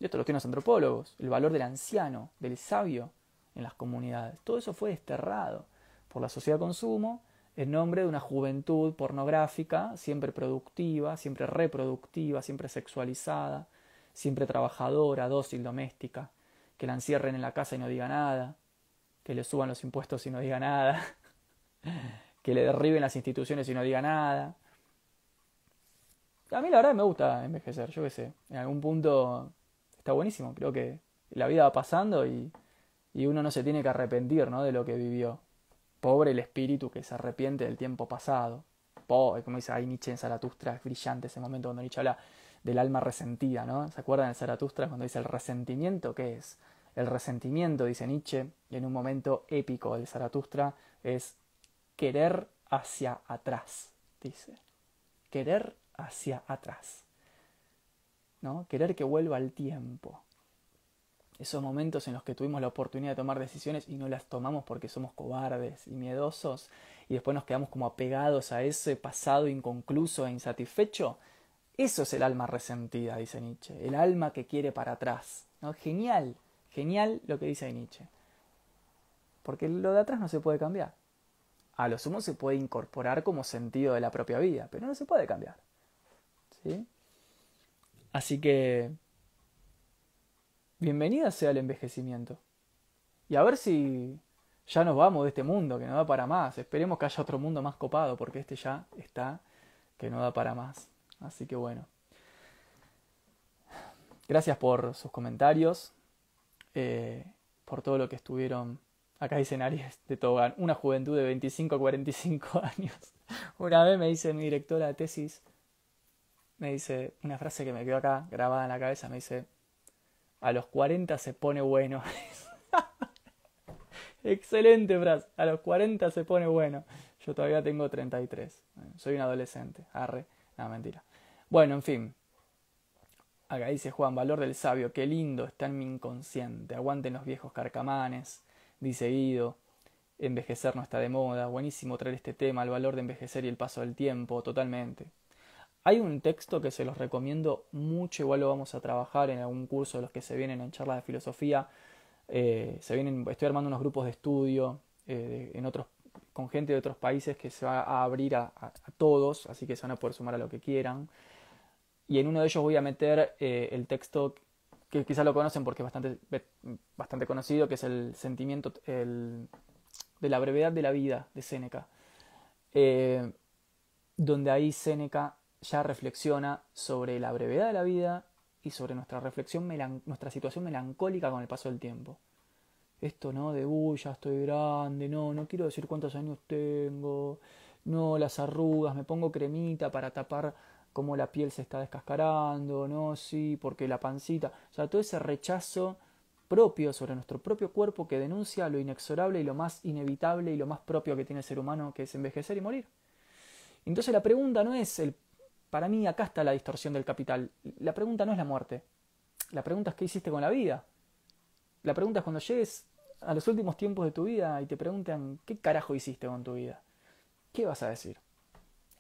Y esto lo tienen los antropólogos, el valor del anciano, del sabio en las comunidades. Todo eso fue desterrado por la sociedad de consumo en nombre de una juventud pornográfica, siempre productiva, siempre reproductiva, siempre sexualizada, siempre trabajadora, dócil, doméstica, que la encierren en la casa y no diga nada, que le suban los impuestos y no diga nada, que le derriben las instituciones y no diga nada. A mí la verdad me gusta envejecer, yo qué sé, en algún punto está buenísimo, creo que la vida va pasando y, y uno no se tiene que arrepentir ¿no? de lo que vivió. Pobre el espíritu que se arrepiente del tiempo pasado. Pobre, como dice ahí Nietzsche en Zaratustra, es brillante ese momento cuando Nietzsche habla del alma resentida, ¿no? ¿Se acuerdan de Zaratustra cuando dice el resentimiento? ¿Qué es? El resentimiento, dice Nietzsche, en un momento épico del Zaratustra, es querer hacia atrás, dice. Querer hacia atrás. ¿No? Querer que vuelva el tiempo esos momentos en los que tuvimos la oportunidad de tomar decisiones y no las tomamos porque somos cobardes y miedosos y después nos quedamos como apegados a ese pasado inconcluso e insatisfecho, eso es el alma resentida, dice Nietzsche, el alma que quiere para atrás. ¿no? Genial, genial lo que dice Nietzsche. Porque lo de atrás no se puede cambiar. A lo sumo se puede incorporar como sentido de la propia vida, pero no se puede cambiar. ¿Sí? Así que bienvenida sea el envejecimiento. Y a ver si ya nos vamos de este mundo, que no da para más. Esperemos que haya otro mundo más copado, porque este ya está que no da para más. Así que bueno. Gracias por sus comentarios, eh, por todo lo que estuvieron. Acá dicen Aries de Tobán, una juventud de 25 a 45 años. Una vez me dice mi directora de tesis, me dice una frase que me quedó acá grabada en la cabeza, me dice, a los 40 se pone bueno. Excelente frase. A los 40 se pone bueno. Yo todavía tengo 33. Soy un adolescente. Arre. No, mentira. Bueno, en fin. Acá dice Juan, valor del sabio. Qué lindo está en mi inconsciente. Aguanten los viejos carcamanes. Dice Guido. Envejecer no está de moda. Buenísimo traer este tema, el valor de envejecer y el paso del tiempo. Totalmente. Hay un texto que se los recomiendo mucho, igual lo vamos a trabajar en algún curso de los que se vienen en charlas de filosofía. Eh, se vienen, estoy armando unos grupos de estudio eh, en otros, con gente de otros países que se va a abrir a, todos, así que se van a poder sumar a lo que quieran. Y en uno de ellos voy a meter eh, el texto que quizás lo conocen porque es bastante, bastante conocido, que es el sentimiento el, de la brevedad de la vida de Séneca. donde ahí Séneca ya reflexiona sobre la brevedad de la vida y sobre nuestra reflexión, nuestra situación melancólica con el paso del tiempo. Esto, ¿no? De, uy, ya estoy grande, no, no quiero decir cuántos años tengo, no, las arrugas, me pongo cremita para tapar cómo la piel se está descascarando, no, sí, porque la pancita, o sea, todo ese rechazo propio sobre nuestro propio cuerpo que denuncia lo inexorable y lo más inevitable y lo más propio que tiene el ser humano, que es envejecer y morir. Entonces la pregunta no es el para mí acá está la distorsión del capital. La pregunta no es la muerte. La pregunta es qué hiciste con la vida. La pregunta es cuando llegues a los últimos tiempos de tu vida y te preguntan qué carajo hiciste con tu vida. ¿Qué vas a decir?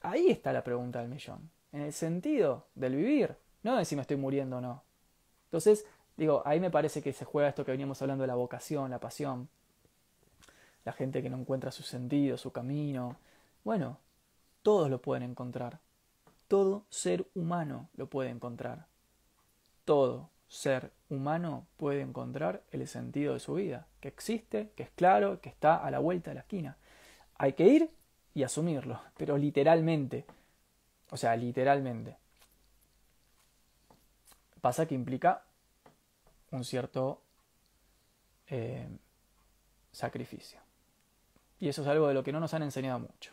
Ahí está la pregunta del millón. En el sentido del vivir, no de si me estoy muriendo o no. Entonces, digo, ahí me parece que se juega esto que veníamos hablando de la vocación, la pasión. La gente que no encuentra su sentido, su camino. Bueno, todos lo pueden encontrar. Todo ser humano lo puede encontrar. Todo ser humano puede encontrar el sentido de su vida, que existe, que es claro, que está a la vuelta de la esquina. Hay que ir y asumirlo, pero literalmente. O sea, literalmente. Pasa que implica un cierto eh, sacrificio. Y eso es algo de lo que no nos han enseñado mucho.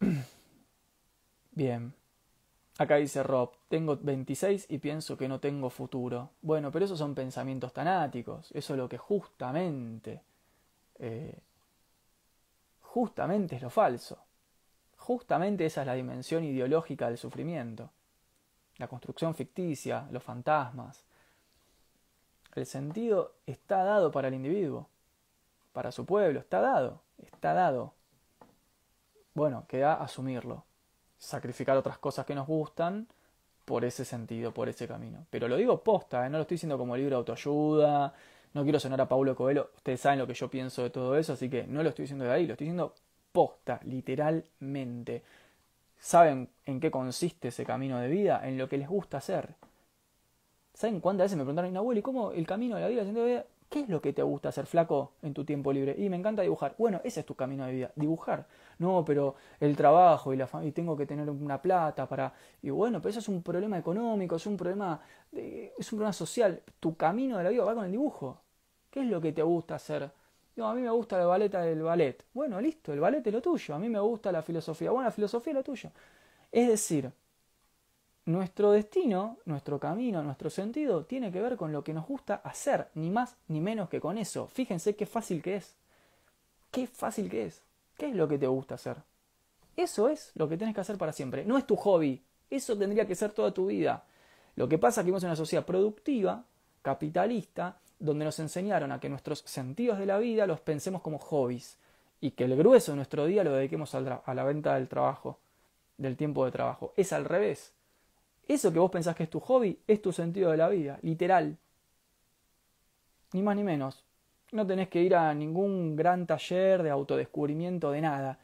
Bien. Acá dice Rob, tengo 26 y pienso que no tengo futuro. Bueno, pero esos son pensamientos tanáticos. Eso es lo que justamente, eh, justamente es lo falso. Justamente esa es la dimensión ideológica del sufrimiento. La construcción ficticia, los fantasmas. El sentido está dado para el individuo, para su pueblo, está dado, está dado. Bueno, queda asumirlo sacrificar otras cosas que nos gustan por ese sentido, por ese camino. Pero lo digo posta, ¿eh? no lo estoy diciendo como libro de autoayuda, no quiero sonar a Paulo Coelho, ustedes saben lo que yo pienso de todo eso, así que no lo estoy diciendo de ahí, lo estoy diciendo posta, literalmente. ¿Saben en qué consiste ese camino de vida? En lo que les gusta hacer. ¿Saben cuántas veces me preguntaron, abuelo, ¿y cómo el camino de la vida? ¿Qué es lo que te gusta hacer, flaco, en tu tiempo libre? Y me encanta dibujar. Bueno, ese es tu camino de vida, dibujar. No, pero el trabajo y la y tengo que tener una plata para. Y bueno, pero eso es un problema económico, es un problema, es un problema social. Tu camino de la vida va con el dibujo. ¿Qué es lo que te gusta hacer? No, a mí me gusta la baleta del ballet. Bueno, listo, el ballet es lo tuyo. A mí me gusta la filosofía. Bueno, la filosofía es lo tuyo. Es decir, nuestro destino, nuestro camino, nuestro sentido tiene que ver con lo que nos gusta hacer, ni más ni menos que con eso. Fíjense qué fácil que es. Qué fácil que es. ¿Qué es lo que te gusta hacer? Eso es lo que tienes que hacer para siempre. No es tu hobby. Eso tendría que ser toda tu vida. Lo que pasa es que vivimos en una sociedad productiva, capitalista, donde nos enseñaron a que nuestros sentidos de la vida los pensemos como hobbies y que el grueso de nuestro día lo dediquemos a la venta del trabajo, del tiempo de trabajo. Es al revés. Eso que vos pensás que es tu hobby es tu sentido de la vida, literal. Ni más ni menos. No tenés que ir a ningún gran taller de autodescubrimiento de nada.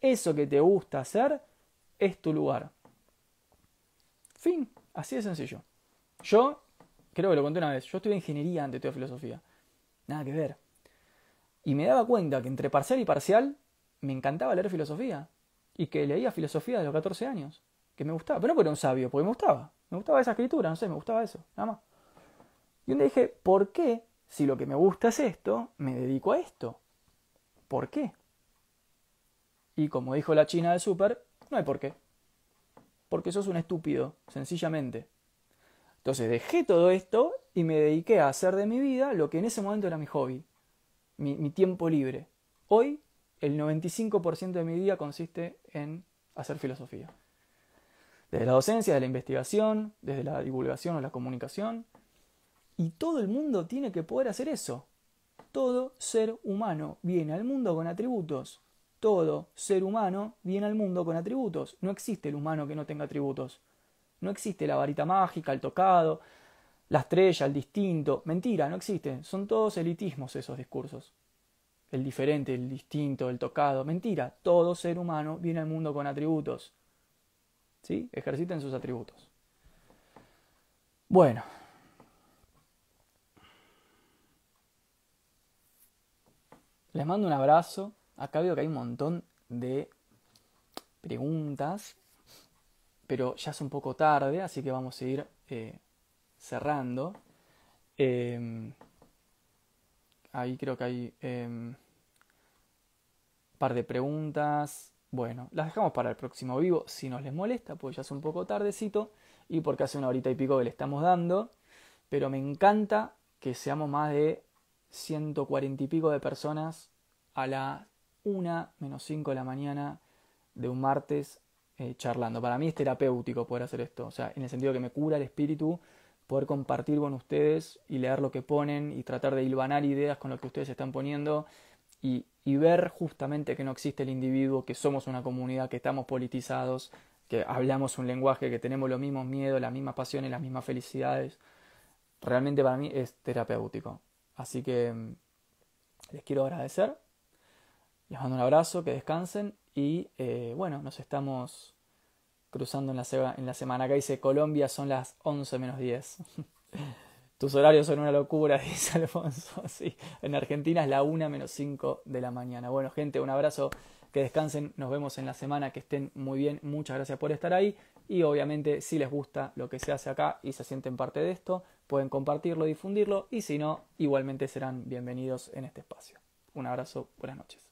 Eso que te gusta hacer es tu lugar. Fin, así de sencillo. Yo, creo que lo conté una vez, yo estudié ingeniería antes de filosofía. Nada que ver. Y me daba cuenta que entre parcial y parcial me encantaba leer filosofía. Y que leía filosofía de los 14 años que me gustaba, pero no porque era un sabio, porque me gustaba. Me gustaba esa escritura, no sé, me gustaba eso, nada más. Y un día dije, ¿por qué, si lo que me gusta es esto, me dedico a esto? ¿Por qué? Y como dijo la china del súper, no hay por qué. Porque sos un estúpido, sencillamente. Entonces dejé todo esto y me dediqué a hacer de mi vida lo que en ese momento era mi hobby, mi, mi tiempo libre. Hoy el 95% de mi día consiste en hacer filosofía desde la docencia, desde la investigación, desde la divulgación o la comunicación. Y todo el mundo tiene que poder hacer eso. Todo ser humano viene al mundo con atributos. Todo ser humano viene al mundo con atributos. No existe el humano que no tenga atributos. No existe la varita mágica, el tocado, la estrella, el distinto. Mentira, no existe. Son todos elitismos esos discursos. El diferente, el distinto, el tocado. Mentira. Todo ser humano viene al mundo con atributos. ¿Sí? Ejerciten sus atributos. Bueno. Les mando un abrazo. Acá veo que hay un montón de preguntas, pero ya es un poco tarde, así que vamos a ir eh, cerrando. Em, ahí creo que hay un em, par de preguntas. Bueno, las dejamos para el próximo vivo si nos les molesta, pues ya es un poco tardecito y porque hace una horita y pico que le estamos dando, pero me encanta que seamos más de 140 y pico de personas a la 1 menos 5 de la mañana de un martes eh, charlando. Para mí es terapéutico poder hacer esto, o sea, en el sentido que me cura el espíritu poder compartir con ustedes y leer lo que ponen y tratar de hilvanar ideas con lo que ustedes están poniendo y, y ver justamente que no existe el individuo, que somos una comunidad, que estamos politizados, que hablamos un lenguaje, que tenemos los mismos miedos, las mismas pasiones, las mismas felicidades. Realmente para mí es terapéutico. Así que mm, les quiero agradecer. Les mando un abrazo, que descansen y eh, bueno, nos estamos cruzando en la, semana. Acá dice Colombia son las 11 menos 10. Tus horarios son una locura, dice Alfonso. Sí, en Argentina es la 1 menos 5 de la mañana. Bueno, gente, un abrazo, que descansen. Nos vemos en la semana, que estén muy bien. Muchas gracias por estar ahí. Y obviamente, si les gusta lo que se hace acá y se sienten parte de esto, pueden compartirlo, difundirlo. Y si no, igualmente serán bienvenidos en este espacio. Un abrazo, buenas noches.